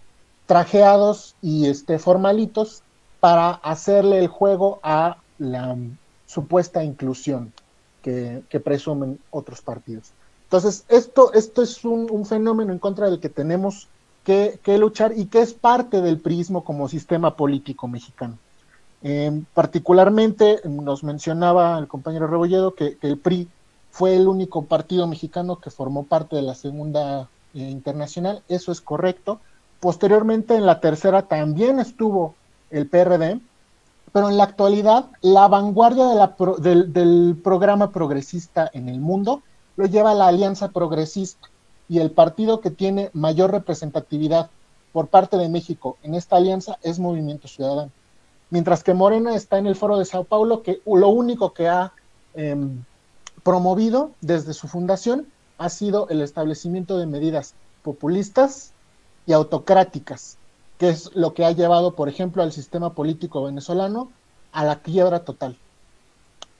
Speaker 6: trajeados y este, formalitos para hacerle el juego a la supuesta inclusión que, presumen otros partidos. Entonces, esto, esto es un, fenómeno en contra del que tenemos que, luchar y que es parte del prismo como sistema político mexicano. Em, particularmente nos mencionaba el compañero Rebolledo que, el PRI fue el único partido mexicano que formó parte de la Segunda eh, Internacional, eso es correcto, Posteriormente, en la tercera también estuvo el PRD, pero en la actualidad la vanguardia del, programa progresista en el mundo lo lleva la Alianza Progresista y el partido que tiene mayor representatividad por parte de México en esta alianza es Movimiento Ciudadano. Mientras que Morena está en el foro de Sao Paulo, que lo único que ha em, promovido desde su fundación ha sido el establecimiento de medidas populistas y autocráticas, que es lo que ha llevado, por ejemplo, al sistema político venezolano a la quiebra total.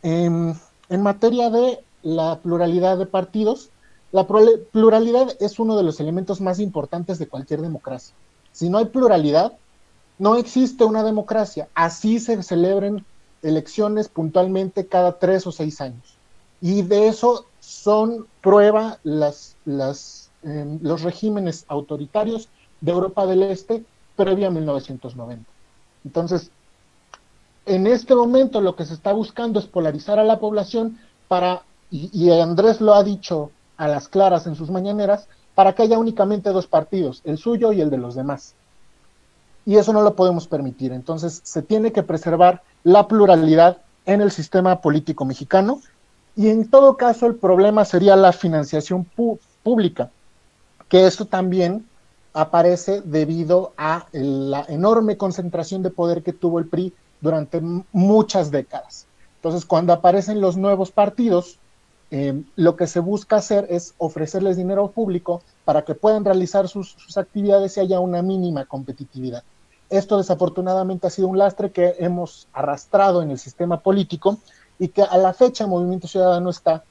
Speaker 6: En, materia de la pluralidad de partidos, la pluralidad es uno de los elementos más importantes de cualquier democracia. Si no hay pluralidad, no existe una democracia. Así se celebren elecciones puntualmente cada tres o seis años. Y de eso son prueba las, las los regímenes autoritarios de Europa del Este previa a 1990. Entonces, en este momento lo que se está buscando es polarizar a la población para, y, Andrés lo ha dicho a las claras en sus mañaneras, para que haya únicamente dos partidos, el suyo y el de los demás. Y eso no lo podemos permitir. Entonces, se tiene que preservar la pluralidad en el sistema político mexicano y en todo caso el problema sería la financiación pública que eso también aparece debido a la enorme concentración de poder que tuvo el PRI durante muchas décadas. Entonces, cuando aparecen los nuevos partidos, eh, lo que se busca hacer es ofrecerles dinero público para que puedan realizar sus, actividades y haya una mínima competitividad. Esto desafortunadamente ha sido un lastre que hemos arrastrado en el sistema político y que a la fecha Movimiento Ciudadano está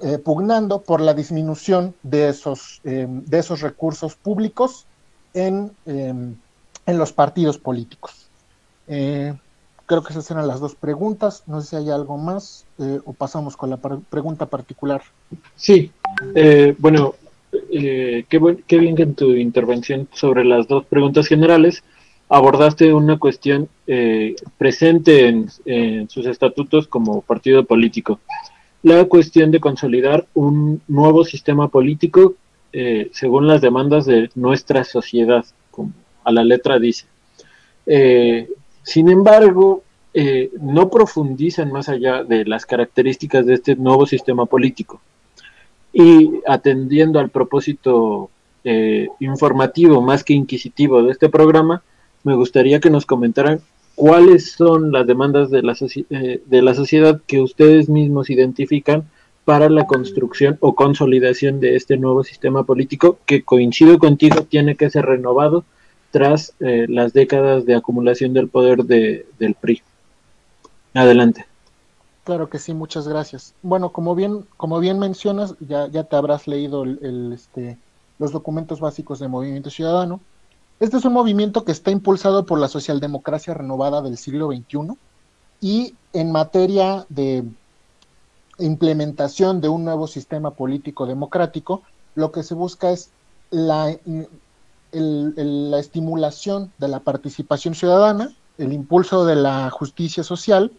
Speaker 6: eh, pugnando por la disminución de esos, eh, de esos recursos públicos en, en los partidos políticos. Creo que esas eran las dos preguntas. No sé si hay algo más eh, o pasamos con la pregunta particular.
Speaker 7: Sí, eh, bueno, eh, qué, qué, bien que en tu intervención sobre las dos preguntas generales abordaste una cuestión presente en, sus estatutos como partido político. La cuestión de consolidar un nuevo sistema político según las demandas de nuestra sociedad, como a la letra dice. Sin embargo, eh, no profundizan más allá de las características de este nuevo sistema político. Y atendiendo al propósito eh, informativo más que inquisitivo de este programa, me gustaría que nos comentaran cuáles son las demandas de la, eh, de la sociedad que ustedes mismos identifican para la construcción o consolidación de este nuevo sistema político que coincido contigo tiene que ser renovado tras eh, las décadas de acumulación del poder de, del PRI. Adelante.
Speaker 6: Claro que sí, muchas gracias. Bueno, como bien, como bien mencionas, ya, ya te habrás leído el, este, los documentos básicos del Movimiento Ciudadano. Este es un movimiento que está impulsado por la socialdemocracia renovada del siglo XXI y en materia de implementación de un nuevo sistema político democrático, lo que se busca es la la estimulación de la participación ciudadana, el impulso de la justicia social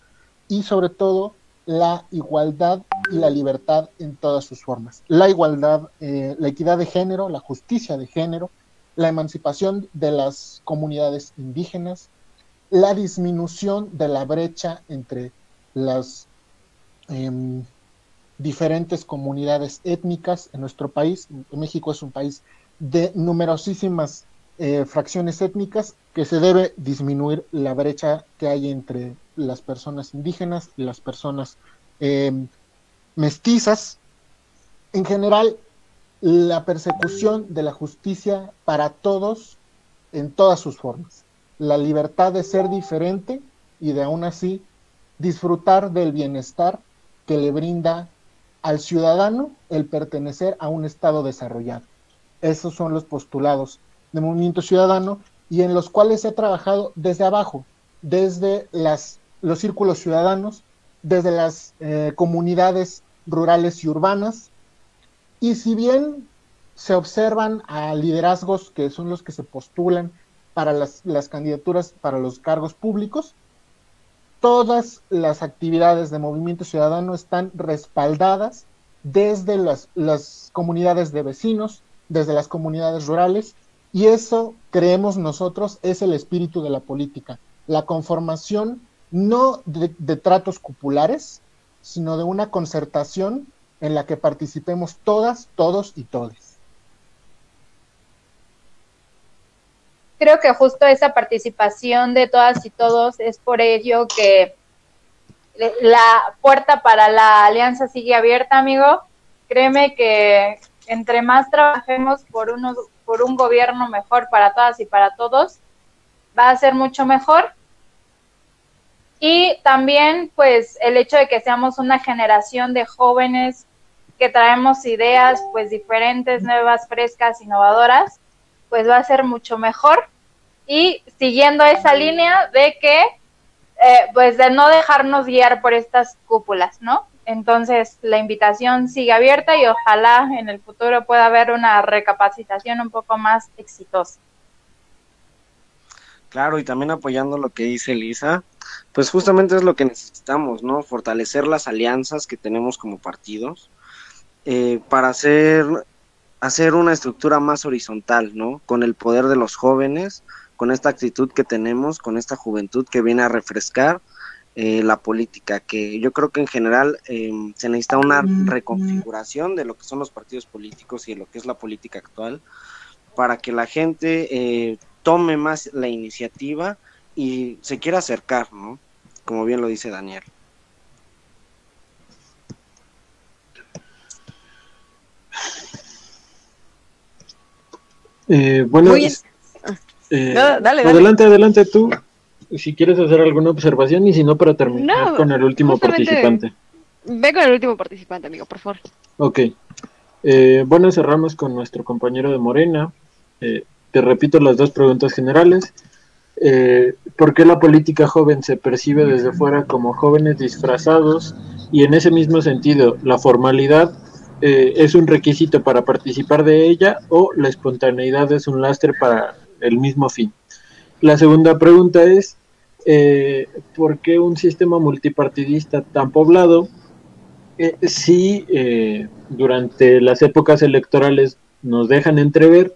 Speaker 6: y sobre todo la igualdad y la libertad en todas sus formas. La igualdad, eh, la equidad de género, la justicia de género, la emancipación de las comunidades indígenas, la disminución de la brecha entre las em, diferentes comunidades étnicas en nuestro país. México es un país de numerosísimas eh, fracciones étnicas que se debe disminuir la brecha que hay entre las personas indígenas y las personas em, mestizas. En general, la persecución de la justicia para todos en todas sus formas. La libertad de ser diferente y de aún así disfrutar del bienestar que le brinda al ciudadano el pertenecer a un estado desarrollado. Esos son los postulados de Movimiento Ciudadano y en los cuales se ha trabajado desde abajo, desde los círculos ciudadanos, desde las eh, comunidades rurales y urbanas. Y si bien se observan a liderazgos que son los que se postulan para las, candidaturas para los cargos públicos, todas las actividades de Movimiento Ciudadano están respaldadas desde las comunidades de vecinos, desde las comunidades rurales y eso, creemos nosotros, es el espíritu de la política, la conformación no de, tratos cupulares, sino de una concertación en la que participemos todas, todos y todes.
Speaker 3: Creo que justo esa participación de todas y todos es por ello que la puerta para la alianza sigue abierta, amigo. Créeme que entre más trabajemos por, uno, por un gobierno mejor para todas y para todos, va a ser mucho mejor. Y también, pues, el hecho de que seamos una generación de jóvenes que traemos ideas, pues, diferentes, nuevas, frescas, innovadoras, pues va a ser mucho mejor. Y siguiendo esa línea de que, eh, pues, de no dejarnos guiar por estas cúpulas, ¿no? Entonces, la invitación sigue abierta y ojalá en el futuro pueda haber una recapacitación un poco más exitosa.
Speaker 4: Claro, y también apoyando lo que dice Lisa, pues justamente es lo que necesitamos, ¿no? Fortalecer las alianzas que tenemos como partidos eh, para hacer, hacer una estructura más horizontal, ¿no? Con el poder de los jóvenes, con esta actitud que tenemos, con esta juventud que viene a refrescar eh, la política, que yo creo que en general em, se necesita una reconfiguración de lo que son los partidos políticos y de lo que es la política actual, para que la gente eh, tome más la iniciativa y se quiera acercar, ¿no? Como bien lo dice Daniel.
Speaker 7: Eh, bueno, eh,
Speaker 1: dale, dale.
Speaker 7: adelante, adelante tú. Si quieres hacer alguna observación y si no, para terminar
Speaker 1: No,
Speaker 7: con el último participante.
Speaker 1: Ve con el último participante, amigo, por favor.
Speaker 7: Ok. Eh, bueno, cerramos con nuestro compañero de Morena. Eh, te repito las dos preguntas generales. Eh, ¿Por qué la política joven se percibe desde fuera como jóvenes disfrazados? Y en ese mismo sentido, ¿la formalidad eh, es un requisito para participar de ella o la espontaneidad es un lastre para el mismo fin? La segunda pregunta es, eh, ¿por qué un sistema multipartidista tan poblado eh, sí, eh, durante las épocas electorales nos dejan entrever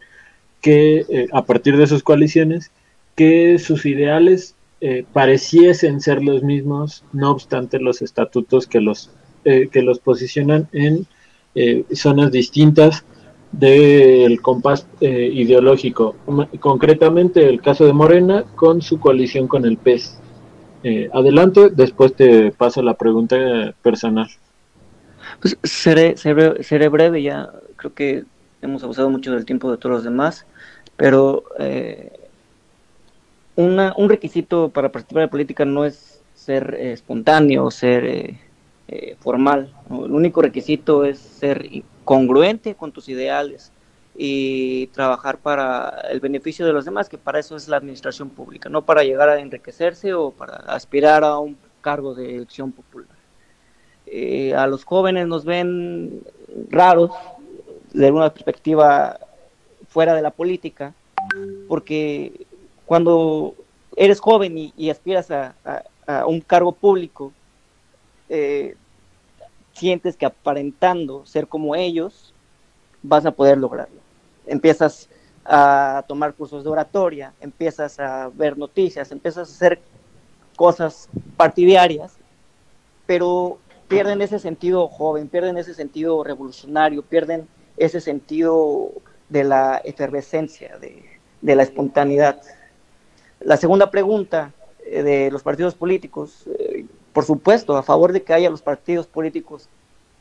Speaker 7: que eh, a partir de sus coaliciones, que sus ideales eh, pareciesen ser los mismos, no obstante los estatutos que los, que los posicionan en zonas distintas del compás eh, ideológico. Concretamente el caso de Morena con su coalición con el PES. Eh, adelante, después te paso la pregunta personal.
Speaker 5: Pues seré, seré, breve, ya creo que hemos abusado mucho del tiempo de todos los demás, pero eh, un requisito para participar en política no es ser eh, espontáneo, ser eh, formal. El único requisito es ser congruente con tus ideales y trabajar para el beneficio de los demás, que para eso es la administración pública, no para llegar a enriquecerse o para aspirar a un cargo de elección popular. Eh, a los jóvenes nos ven raros de una perspectiva fuera de la política, porque cuando eres joven y, aspiras a, a- a un cargo público, eh, sientes que aparentando ser como ellos, vas a poder lograrlo. Empiezas a tomar cursos de oratoria, empiezas a ver noticias, empiezas a hacer cosas partidarias, pero pierden ese sentido joven, pierden ese sentido revolucionario, pierden ese sentido de la efervescencia, de, de la espontaneidad. La segunda pregunta eh, de los partidos políticos, eh, por supuesto, a favor de que haya los partidos políticos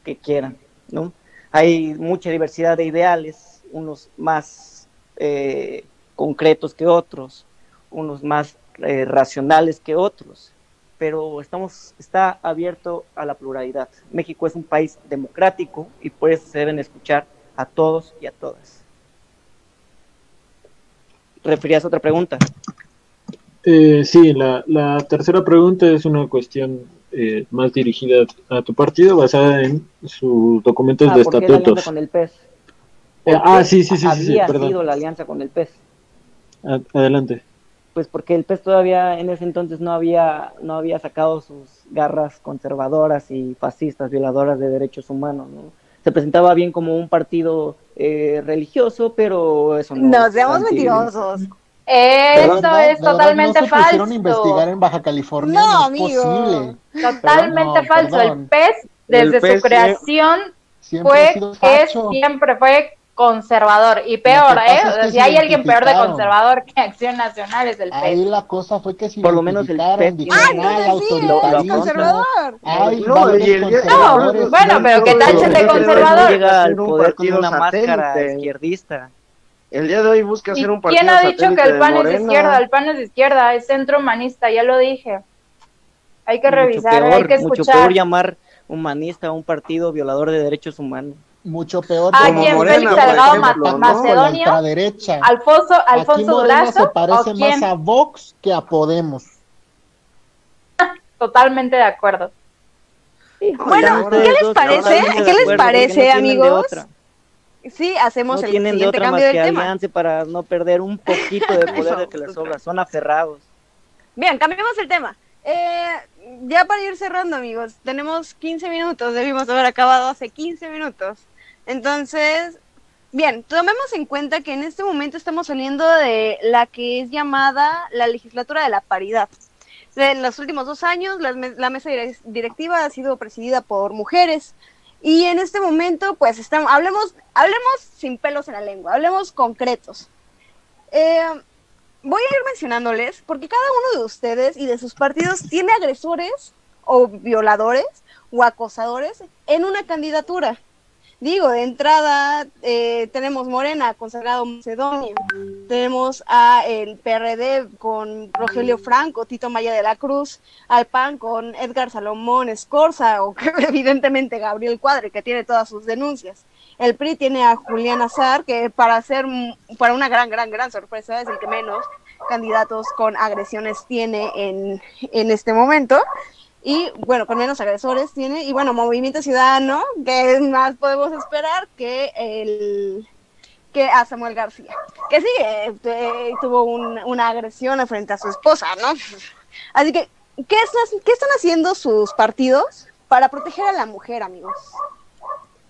Speaker 5: que quieran, ¿no? Hay mucha diversidad de ideales, unos más eh, concretos que otros, unos más eh, racionales que otros, pero estamos, está abierto a la pluralidad. México es un país democrático y por eso se deben escuchar a todos y a todas. ¿Referías a otra pregunta?
Speaker 7: Eh, sí, la, la tercera pregunta es una cuestión eh, más dirigida a tu partido, basada en sus documentos
Speaker 5: Ah,
Speaker 7: de
Speaker 5: ¿por qué la alianza
Speaker 7: estatutos.
Speaker 5: con el PES?
Speaker 7: Eh,
Speaker 5: ¿Por
Speaker 7: ah, sí, sí, sí, sí, sí,
Speaker 5: había
Speaker 7: perdón.
Speaker 5: sido la alianza con el PES?
Speaker 7: Adelante.
Speaker 5: Pues porque el PES todavía en ese entonces no había, no había sacado sus garras conservadoras y fascistas, violadoras de derechos humanos, ¿no? Se presentaba bien como un partido eh, religioso, pero eso no.
Speaker 1: No
Speaker 5: es
Speaker 1: seamos
Speaker 5: anti-
Speaker 1: mentirosos.
Speaker 3: Eso
Speaker 6: ¿De verdad-
Speaker 3: es totalmente
Speaker 6: no se a investigar
Speaker 3: falso.
Speaker 6: en Baja California?
Speaker 1: No,
Speaker 6: es
Speaker 1: amigo.
Speaker 6: posible.
Speaker 3: Totalmente
Speaker 6: No,
Speaker 3: falso.
Speaker 6: perdón.
Speaker 3: El PES, desde
Speaker 4: El PES
Speaker 3: su creación, fue, es, siempre fue conservador. Y peor, ¿eh?
Speaker 6: es que
Speaker 3: si hay alguien peor de conservador que Acción Nacional es el
Speaker 6: Ahí
Speaker 3: PES.
Speaker 6: la cosa fue que se
Speaker 5: Por lo menos el PES
Speaker 6: dijeron,
Speaker 5: tiene-
Speaker 1: Ah,
Speaker 6: "Ay,
Speaker 1: sí, es conservador.
Speaker 6: hay
Speaker 4: No, y el día-
Speaker 6: conservadores".
Speaker 3: No, bueno, pero que tachen de conservador.
Speaker 5: llega al poder con
Speaker 4: partido
Speaker 5: una máscara izquierdista.
Speaker 4: El día de hoy busca
Speaker 3: ¿Y
Speaker 4: hacer un partido
Speaker 3: quién ha dicho que el PAN es de izquierda? El PAN es de izquierda, es centro humanista, ya lo dije. Hay que
Speaker 5: Mucho
Speaker 3: revisar,
Speaker 5: peor,
Speaker 3: hay que
Speaker 5: mucho
Speaker 3: escuchar.
Speaker 5: peor llamar humanista a un partido violador de derechos humanos.
Speaker 6: mucho peor como
Speaker 3: ¿quién?
Speaker 6: Morena,
Speaker 3: Félix Salgado
Speaker 6: ejemplo.
Speaker 3: Macedonio?
Speaker 6: Con la ultraderecha.
Speaker 3: Alfonso,
Speaker 6: Aquí
Speaker 3: Alfonso Durazo,
Speaker 6: se parece
Speaker 3: ¿o quién?
Speaker 6: más a Vox que a Podemos. [LAUGHS]
Speaker 3: Totalmente de acuerdo.
Speaker 1: Bueno, ¿qué les parece? ¿Qué les parece, amigos?
Speaker 5: Otra.
Speaker 1: Sí, hacemos
Speaker 5: No
Speaker 1: el
Speaker 5: tienen de
Speaker 1: siguiente
Speaker 5: otra más
Speaker 1: cambio
Speaker 5: que
Speaker 1: del tema.
Speaker 5: alianza para no perder un poquito de [LAUGHS] poder de que les sobra. Son aferrados.
Speaker 1: Bien, cambiemos el tema. Eh, ya para ir cerrando, amigos, tenemos 15 minutos, debimos haber acabado hace 15 minutos. Entonces, bien, tomemos en cuenta que en este momento estamos saliendo de la que es llamada la legislatura de la paridad. En los últimos dos años, la, la mesa direc- directiva ha sido presidida por mujeres. Y en este momento, pues, estamos, hablemos, hablemos sin pelos en la lengua, hablemos concretos. Eh, voy a ir mencionándoles porque cada uno de ustedes y de sus partidos tiene agresores o violadores o acosadores en una candidatura. Digo, de entrada eh, tenemos Morena con Salgado Macedonio, tenemos a el PRD con Rogelio Franco, Tito Maya de la Cruz, al PAN con Edgar Salomón Escorza o [LAUGHS] evidentemente Gabriel Cuadre que tiene todas sus denuncias. El PRI tiene a Julián Azar que para ser para una gran gran gran sorpresa es el que menos candidatos con agresiones tiene en, en este momento y bueno, con menos agresores tiene, y bueno, Movimiento Ciudadano, que más podemos esperar que el que a Samuel García, que sí, eh, tuvo una agresión frente a su esposa, ¿no? Así que, ¿qué, ¿qué están haciendo sus partidos para proteger a la mujer, amigos?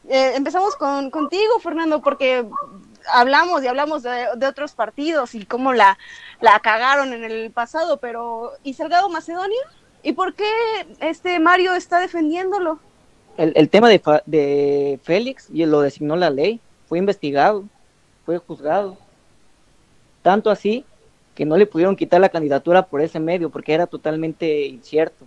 Speaker 1: Eh, empezamos con, contigo, Fernando, porque hablamos y hablamos de, de, otros partidos y cómo la, la cagaron en el pasado, pero ¿y Salgado Macedonio? ¿Y por qué este Mario está defendiéndolo?
Speaker 5: El, tema de, de Félix y lo designó la ley, fue investigado, fue juzgado. Tanto así que no le pudieron quitar la candidatura por ese medio porque era totalmente incierto.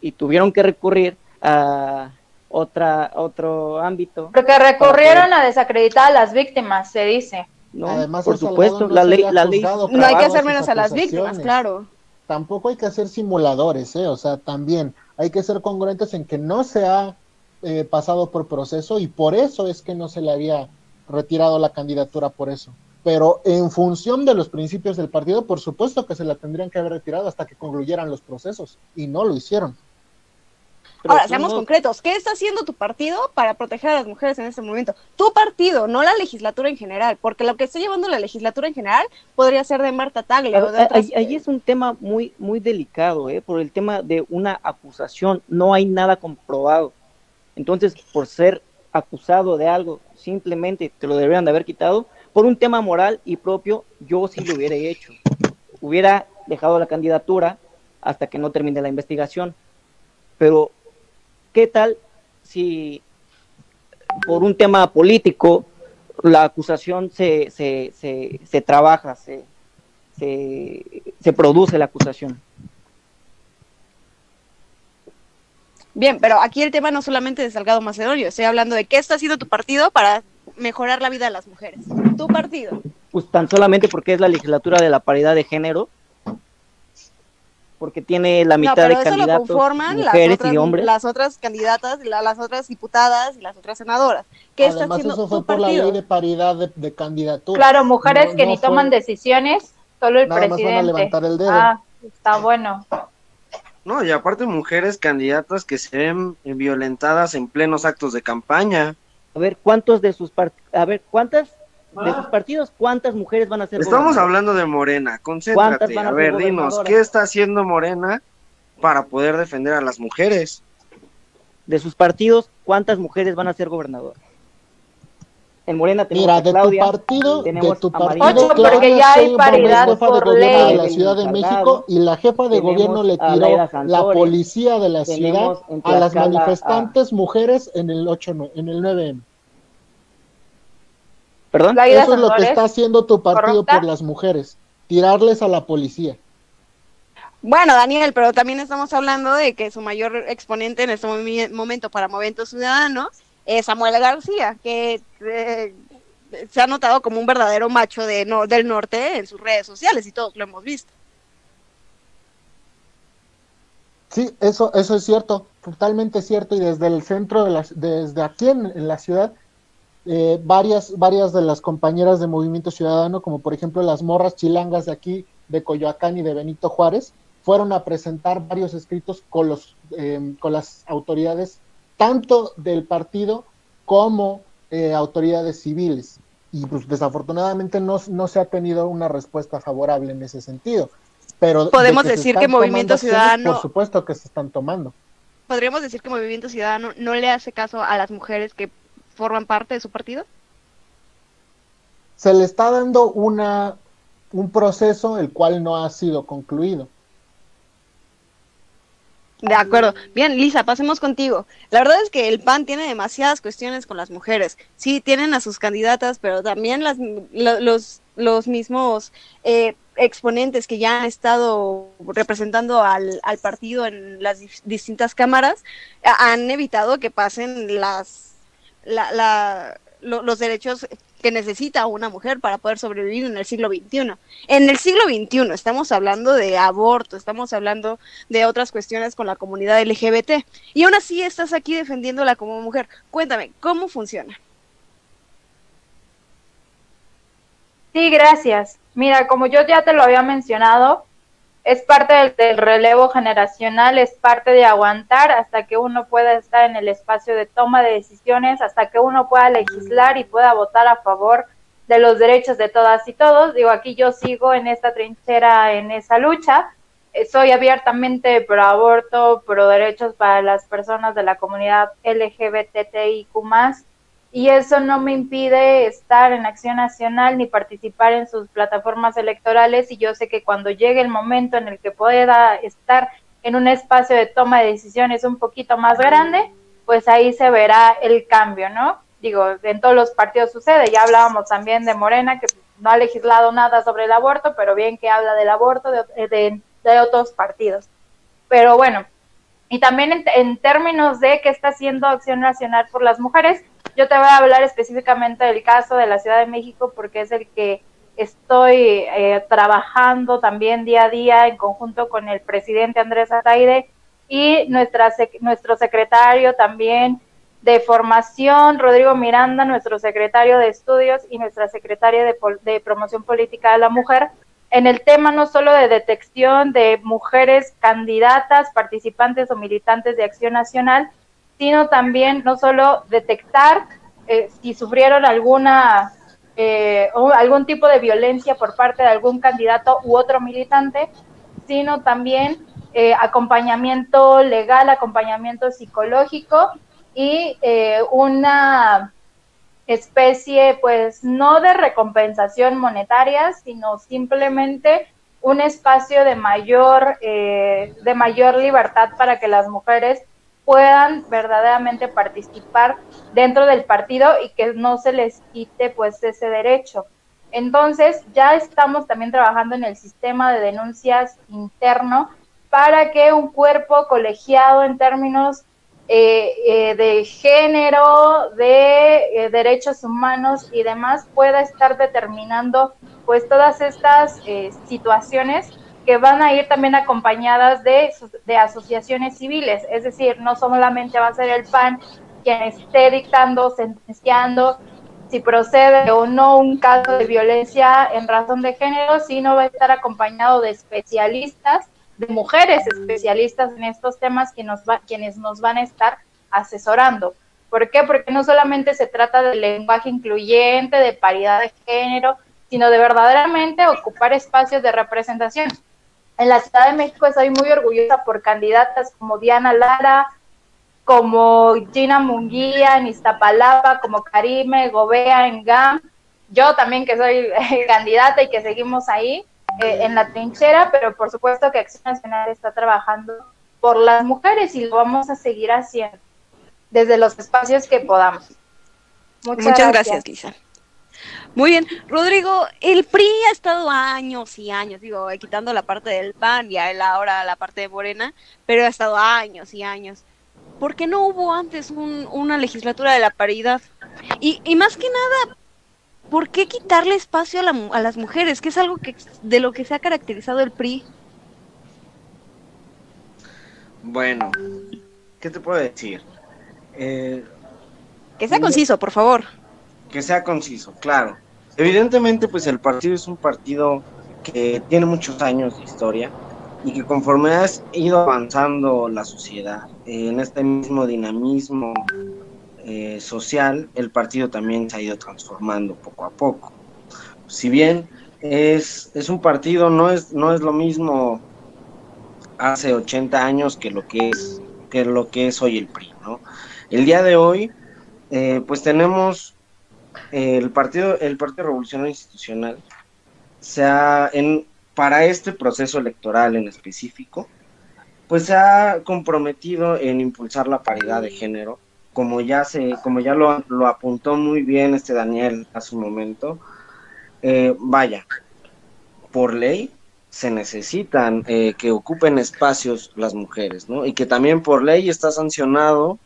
Speaker 5: Y tuvieron que recurrir a otra otro ámbito.
Speaker 3: Porque recurrieron a desacreditar a las víctimas, se dice.
Speaker 5: No, Además, por supuesto, la ley, la ley.
Speaker 1: No hay que hacer menos a las víctimas, claro
Speaker 6: tampoco hay que hacer simuladores, ¿eh? o sea, también hay que ser congruentes en que no se ha eh, pasado por proceso y por eso es que no se le había retirado la candidatura por eso. Pero en función de los principios del partido, por supuesto que se la tendrían que haber retirado hasta que concluyeran los procesos y no lo hicieron.
Speaker 1: Ahora, seamos concretos. ¿Qué está haciendo tu partido para proteger a las mujeres en este momento? Tu partido, no la legislatura en general, porque lo que está llevando la legislatura en general podría ser de Marta Tagle.
Speaker 5: Ahí, es un tema muy, muy delicado, ¿eh? por el tema de una acusación. No hay nada comprobado. Entonces, por ser acusado de algo, simplemente te lo deberían de haber quitado. Por un tema moral y propio, yo sí lo hubiera hecho. Hubiera dejado la candidatura hasta que no termine la investigación. Pero ¿Qué tal si por un tema político la acusación se, se, se, trabaja, se, se, produce la acusación?
Speaker 1: Bien, pero aquí el tema no solamente de Salgado Macedonio, estoy hablando de qué está haciendo tu partido para mejorar la vida de las mujeres. Tu partido.
Speaker 5: Pues tan solamente porque es la legislatura de la paridad de género, porque tiene la mitad de candidatos mujeres y hombres.
Speaker 1: Las otras candidatas, las otras diputadas y las otras senadoras. ¿Qué está haciendo
Speaker 6: eso fue por la ley de paridad de, de candidatura.
Speaker 3: Claro, mujeres que ni toman decisiones, solo el
Speaker 6: nada
Speaker 3: presidente.
Speaker 6: Más van a levantar el dedo.
Speaker 3: Ah, está bueno.
Speaker 4: No, y aparte mujeres candidatas que se ven violentadas en plenos actos de campaña.
Speaker 5: A ver, ¿cuántos de sus a ver, cuántas de sus partidos, ¿cuántas mujeres van a ser
Speaker 4: Estamos hablando de Morena, concéntrate. A, ver, dinos, ¿qué está haciendo Morena para poder defender a las mujeres?
Speaker 5: De sus partidos, ¿cuántas mujeres van a ser gobernadoras? En Morena tenemos
Speaker 6: Mira,
Speaker 5: de tu
Speaker 6: partido, de tu partido,
Speaker 3: Ocho, porque ya hay paridad por
Speaker 6: de ley. de la Ciudad de México y la jefa de gobierno le tiró la policía de la ciudad a las manifestantes mujeres en el 8 en el 9M.
Speaker 5: ¿Perdón?
Speaker 6: Eso es lo que está haciendo tu partido por las mujeres, tirarles a la policía.
Speaker 1: Bueno, Daniel, pero también estamos hablando de que su mayor exponente en este momento para Movimiento Ciudadano es Samuel García, que eh, se ha notado como un verdadero macho de del norte en sus redes sociales y todos lo hemos visto.
Speaker 6: Sí, eso, eso es cierto, totalmente cierto, y desde el centro de las, desde aquí en la ciudad, eh, varias, varias de las compañeras de Movimiento Ciudadano, como por ejemplo las morras chilangas de aquí, de Coyoacán y de Benito Juárez, fueron a presentar varios escritos con, los, eh, con las autoridades, tanto del partido como eh, autoridades civiles. Y pues desafortunadamente no, no se ha tenido una respuesta favorable en ese sentido. Pero
Speaker 1: podemos decir que Movimiento Ciudadano...
Speaker 6: Por supuesto que se están tomando.
Speaker 1: Podríamos decir que Movimiento Ciudadano no le hace caso a las mujeres que forman parte de su partido?
Speaker 6: Se le está dando una, un proceso el cual no ha sido concluido.
Speaker 1: De acuerdo. Bien, Lisa, pasemos contigo. La verdad es que el PAN tiene demasiadas cuestiones con las mujeres. Sí, tienen a sus candidatas, pero también las, los, los mismos eh, exponentes que ya han estado representando al, al partido en las distintas cámaras han evitado que pasen las la, los derechos que necesita una mujer para poder sobrevivir en el siglo XXI. En el siglo XXI estamos hablando de aborto, estamos hablando de otras cuestiones con la comunidad LGBT. Y aún así estás aquí defendiéndola como mujer. Cuéntame, ¿cómo funciona?
Speaker 3: Sí, gracias. Mira, como yo ya te lo había mencionado, es parte del, relevo generacional, es parte de aguantar hasta que uno pueda estar en el espacio de toma de decisiones, hasta que uno pueda legislar y pueda votar a favor de los derechos de todas y todos. Digo, aquí yo sigo en esta trinchera, en esa lucha. Eh, soy abiertamente pro aborto, pro derechos para las personas de la comunidad LGBTIQ y eso no me impide estar en Acción Nacional ni participar en sus plataformas electorales y yo sé que cuando llegue el momento en el que pueda estar en un espacio de toma de decisiones un poquito más grande, pues ahí se verá el cambio, ¿no? Digo, en todos los partidos sucede, ya hablábamos también de Morena, que no ha legislado nada sobre el aborto, pero bien que habla del aborto de, de, otros partidos. Pero bueno, y también en, en términos de qué está haciendo Acción Nacional por las mujeres, yo te voy a hablar específicamente del caso de la Ciudad de México porque es el que estoy eh, trabajando también día a día en conjunto con el presidente Andrés Ataide y nuestra, nuestro secretario también de formación, Rodrigo Miranda, nuestro secretario de estudios y nuestra secretaria de, de promoción política de la mujer, en el tema no solo de detección de mujeres candidatas, participantes o militantes de Acción Nacional, sino también no solo detectar eh, si sufrieron alguna eh, algún tipo de violencia por parte de algún candidato u otro militante, sino también eh, acompañamiento legal, acompañamiento psicológico y una especie, pues, no de recompensación monetaria, sino simplemente un espacio de mayor, de mayor libertad para que las mujeres puedan verdaderamente participar dentro del partido y que no se les quite pues ese derecho. Entonces, ya estamos también trabajando en el sistema de denuncias interno para que un cuerpo colegiado en términos eh, eh, de género, de eh, derechos humanos y demás pueda estar determinando pues todas estas situaciones que van a ir también acompañadas de, asociaciones civiles, es decir, no solamente va a ser el PAN quien esté dictando, sentenciando si procede o no un caso de violencia en razón de género, sino va a estar acompañado de especialistas, de mujeres especialistas en estos temas que nos va, quienes nos van a estar asesorando. ¿Por qué? Porque no solamente se trata de lenguaje incluyente, de paridad de género, sino de verdaderamente ocupar espacios de representación en la Ciudad de México estoy muy orgullosa por candidatas como Diana Lara, como Gina Munguía en Iztapalapa, como Karime Gobea en GAM, yo también que soy [LAUGHS] candidata y que seguimos ahí eh, en la trinchera, pero por supuesto que Acción Nacional está trabajando por las mujeres y lo vamos a seguir haciendo desde los espacios que podamos.
Speaker 1: Muchas, gracias, Lisa. Muy bien, Rodrigo, el PRI ha estado años y años, digo, quitando la parte del PAN y ahora la parte de Morena, pero ha estado años y años. ¿Por qué no hubo antes una legislatura de la paridad? Y, y, más que nada, ¿por qué quitarle espacio a, las mujeres? Que es algo que de lo que se ha caracterizado el PRI.
Speaker 4: Bueno, ¿qué te puedo decir? Eh,
Speaker 1: que sea conciso, por favor.
Speaker 4: Que sea conciso, claro. Evidentemente, pues el partido es un partido que tiene muchos años de historia y que conforme ha ido avanzando la sociedad en este mismo dinamismo eh, social, el partido también se ha ido transformando poco a poco. Si bien es, es un partido, no es, no es lo mismo hace 80 años que lo que es, que lo que es hoy el PRI, ¿no? El día de hoy, eh, pues tenemos el partido, el Partido Revolucionario Institucional se ha, en, para este proceso electoral en específico, pues se ha comprometido en impulsar la paridad de género, como ya se, como ya lo, lo apuntó muy bien este Daniel hace un momento. Eh, vaya, por ley se necesitan eh, que ocupen espacios las mujeres, ¿no? Y que también por ley está sancionado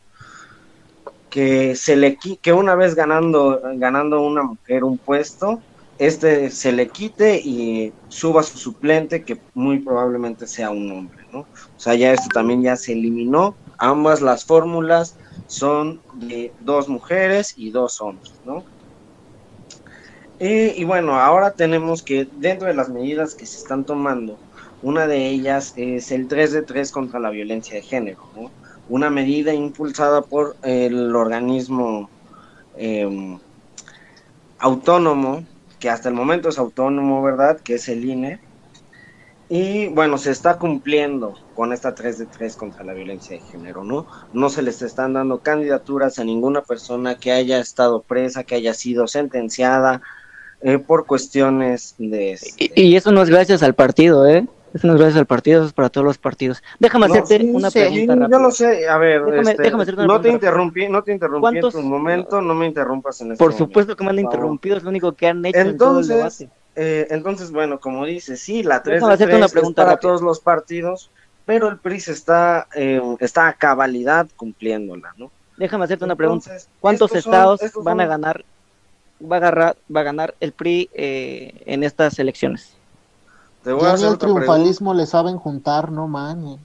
Speaker 4: que se le que una vez ganando ganando una mujer un puesto este se le quite y suba su suplente que muy probablemente sea un hombre no o sea ya esto también ya se eliminó. Ambas las fórmulas son de dos mujeres y dos hombres no y, y bueno ahora tenemos que dentro de las medidas que se están tomando una de ellas es el 3 de 3 contra la violencia de género ¿no? Una medida impulsada por el organismo eh, autónomo, que hasta el momento es autónomo, ¿verdad? Que es el INE. Y bueno, se está cumpliendo con esta 3 de 3 contra la violencia de género, ¿no? No se les están dando candidaturas a ninguna persona que haya estado presa, que haya sido sentenciada eh, por cuestiones de...
Speaker 5: Y, y, eso no es gracias al partido, ¿eh? Eso no es gracias al partido, eso es para todos los partidos. Déjame
Speaker 4: No,
Speaker 5: hacerte
Speaker 4: sí,
Speaker 5: una
Speaker 4: sí,
Speaker 5: pregunta
Speaker 4: Yo
Speaker 5: rápida.
Speaker 4: lo sé, a ver,
Speaker 5: Déjame-
Speaker 4: este,
Speaker 5: déjame hacerte una
Speaker 4: no te
Speaker 5: pregunta
Speaker 4: interrumpí, no te interrumpí en
Speaker 5: ¿Cuántos-
Speaker 4: tu momento, no me interrumpas en este
Speaker 5: Por
Speaker 4: momento,
Speaker 5: supuesto que me han interrumpido, es lo único que han hecho en todo el
Speaker 4: Entonces,
Speaker 5: debate.
Speaker 4: eh, entonces, bueno, como dices, sí, la 3
Speaker 5: Déjame
Speaker 4: de
Speaker 5: hacerte una
Speaker 4: 3
Speaker 5: pregunta
Speaker 4: es para
Speaker 5: rápida.
Speaker 4: todos los partidos, pero el PRI está, eh, está a cabalidad cumpliéndola, ¿no?
Speaker 5: Déjame hacerte una pregunta.
Speaker 4: Entonces,
Speaker 5: ¿Cuántos
Speaker 4: son-
Speaker 5: estados
Speaker 4: estos
Speaker 5: van a
Speaker 4: son-
Speaker 5: ganar, va a agarrar, va a ganar el PRI eh, en estas elecciones?
Speaker 4: Te voy a
Speaker 6: Ya ni
Speaker 4: hacer
Speaker 6: el
Speaker 4: otra pregunta.
Speaker 6: triunfalismo le saben juntar, no man.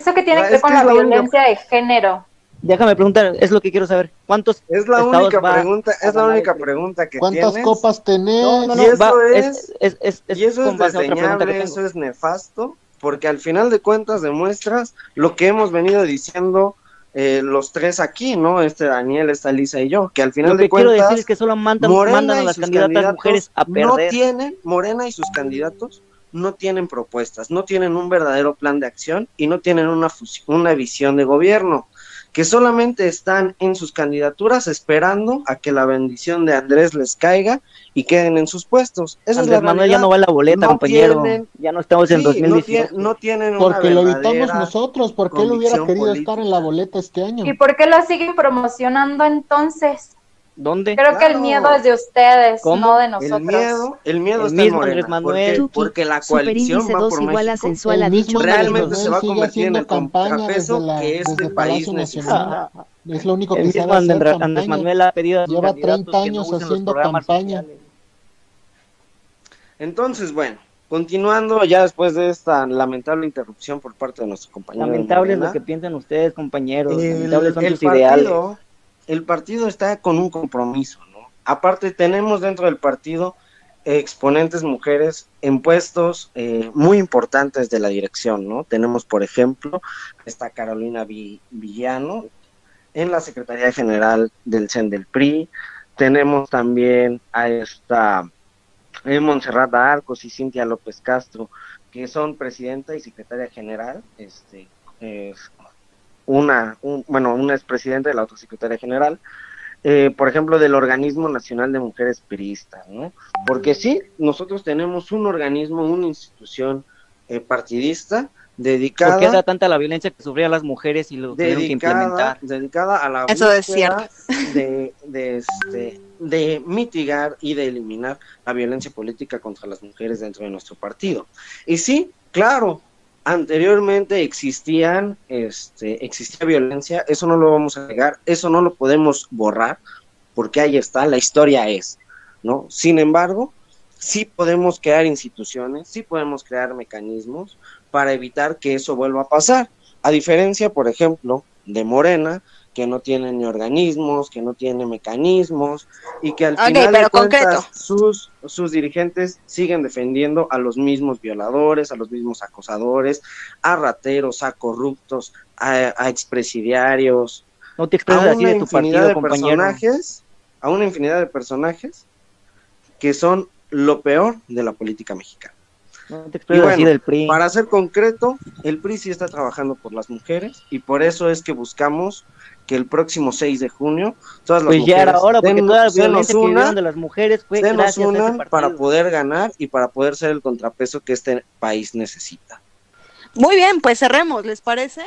Speaker 3: Eso que tiene
Speaker 4: Ah,
Speaker 3: que ver con
Speaker 4: que
Speaker 3: la
Speaker 4: la única-
Speaker 3: violencia de género.
Speaker 5: Déjame preguntar, es lo que quiero saber. ¿Cuántos
Speaker 4: Es la
Speaker 5: estados
Speaker 4: única
Speaker 5: va
Speaker 4: pregunta,
Speaker 5: a
Speaker 4: es la única
Speaker 5: PRI?
Speaker 4: pregunta que
Speaker 6: ¿Cuántas
Speaker 4: tienes.
Speaker 6: copas tenés?
Speaker 5: No, no, no,
Speaker 4: Y eso
Speaker 5: va-
Speaker 4: es-
Speaker 5: es, es, es,
Speaker 4: Y eso es
Speaker 5: a
Speaker 4: desdeñable, eso es nefasto, porque al final de cuentas demuestras lo que hemos venido diciendo eh, los tres aquí, ¿no? Este Daniel, esta Lisa y yo, que al final
Speaker 5: Lo que
Speaker 4: de
Speaker 5: quiero
Speaker 4: cuentas
Speaker 5: decir es que solo mandan, mandan a las candidatas mujeres a
Speaker 4: no tienen, Morena y sus candidatos no tienen propuestas, no tienen un verdadero plan de acción y no tienen una, una visión de gobierno, que solamente están en sus candidaturas esperando a que la bendición de Andrés les caiga y queden en sus puestos. Esa es
Speaker 5: Andrés
Speaker 4: la
Speaker 5: Manuel ya no va a la boleta,
Speaker 4: No
Speaker 5: compañero.
Speaker 4: tienen-
Speaker 5: ya no estamos en
Speaker 4: Sí, no,
Speaker 5: 2018.
Speaker 4: tie- no tienen una
Speaker 6: Porque lo evitamos nosotros, porque él hubiera querido
Speaker 4: política.
Speaker 6: estar en la boleta este año.
Speaker 3: ¿Y por qué lo siguen promocionando entonces?
Speaker 5: ¿Dónde?
Speaker 3: Creo que el
Speaker 4: Claro.
Speaker 3: miedo es de ustedes,
Speaker 5: ¿Cómo?
Speaker 3: no de
Speaker 4: El
Speaker 3: nosotros.
Speaker 4: miedo, el miedo
Speaker 5: El
Speaker 4: está en
Speaker 5: mismo
Speaker 4: Morena,
Speaker 5: Andrés Manuel.
Speaker 4: porque, porque la coalición va
Speaker 8: 2
Speaker 4: por
Speaker 8: igual a
Speaker 4: México.
Speaker 8: sensual
Speaker 6: El
Speaker 4: Realmente se va a convertir en el
Speaker 6: campaña
Speaker 4: contrapeso
Speaker 6: desde, la-
Speaker 4: que este
Speaker 6: desde
Speaker 4: país.
Speaker 6: Nacional. Es lo único
Speaker 5: El
Speaker 6: que sabe
Speaker 5: mismo
Speaker 6: hacer
Speaker 5: Andrés,
Speaker 6: campaña.
Speaker 5: Manuel ha pedido
Speaker 6: Lleva
Speaker 5: candidatos
Speaker 6: 30
Speaker 5: que no
Speaker 6: años
Speaker 5: los
Speaker 6: haciendo campaña.
Speaker 5: sociales.
Speaker 4: Entonces, bueno, continuando ya después de esta lamentable interrupción por parte de nuestro compañero.
Speaker 5: Lamentable es lo que piensan ustedes, compañeros.
Speaker 4: el,
Speaker 5: Lamentables son
Speaker 4: el
Speaker 5: sus ideales.
Speaker 4: El partido está con un compromiso, ¿no? Aparte, tenemos dentro del partido exponentes mujeres en puestos eh, muy importantes de la dirección, ¿no? Tenemos, por ejemplo, está Carolina Vi- Villano en la Secretaría General del CEN del PRI, tenemos también a esta eh, Montserrat Arcos y Cintia López Castro, que son presidenta y secretaria general, este, eh, una, un- bueno, una es presidenta y la otra secretaria general, eh, por ejemplo, del Organismo Nacional de Mujeres Priistas, ¿no? Porque sí, nosotros tenemos un organismo, una institución eh, partidista
Speaker 5: ¿Por qué era
Speaker 4: dedicada,
Speaker 5: tanta la violencia que sufrían las mujeres y lo tuvieron que
Speaker 4: dedicada,
Speaker 5: implementar?
Speaker 4: dedicada a la
Speaker 1: Eso es
Speaker 4: de, de, este, de mitigar y de eliminar la violencia política contra las mujeres dentro de nuestro partido. Y sí, claro, anteriormente existían, este, existía violencia, eso no lo vamos a negar, eso no lo podemos borrar, porque ahí está, la historia es, ¿no? Sin embargo, sí podemos crear instituciones, sí podemos crear mecanismos para evitar que eso vuelva a pasar. A diferencia, por ejemplo, de Morena, que no tiene ni organismos, que no tiene mecanismos y que al final de
Speaker 1: pero
Speaker 4: cuentas
Speaker 1: concreto.
Speaker 4: sus, sus dirigentes siguen defendiendo a los mismos violadores, a los mismos acosadores, a rateros, a corruptos, a, a expresidiarios,
Speaker 5: No te
Speaker 4: a
Speaker 5: expresas así
Speaker 4: una
Speaker 5: de tu
Speaker 4: infinidad
Speaker 5: partido,
Speaker 4: de
Speaker 5: compañero.
Speaker 4: personajes, a una infinidad de personajes que son lo peor de la política mexicana.
Speaker 5: No te
Speaker 4: Y bueno,
Speaker 5: así del PRI.
Speaker 4: Para ser concreto, el PRI sí está trabajando por las mujeres y por eso es que buscamos que el próximo 6 de junio todas las
Speaker 5: Pues ya
Speaker 4: mujeres
Speaker 5: era hora, porque
Speaker 4: den-
Speaker 5: toda la
Speaker 4: se nos
Speaker 5: violencia que
Speaker 4: unan,
Speaker 5: vivieron de las mujeres fue
Speaker 4: se nos
Speaker 5: gracias a ese
Speaker 4: unan
Speaker 5: partido.
Speaker 4: para poder ganar y para poder ser el contrapeso que este país necesita.
Speaker 1: Muy bien, pues cerremos, ¿les parece?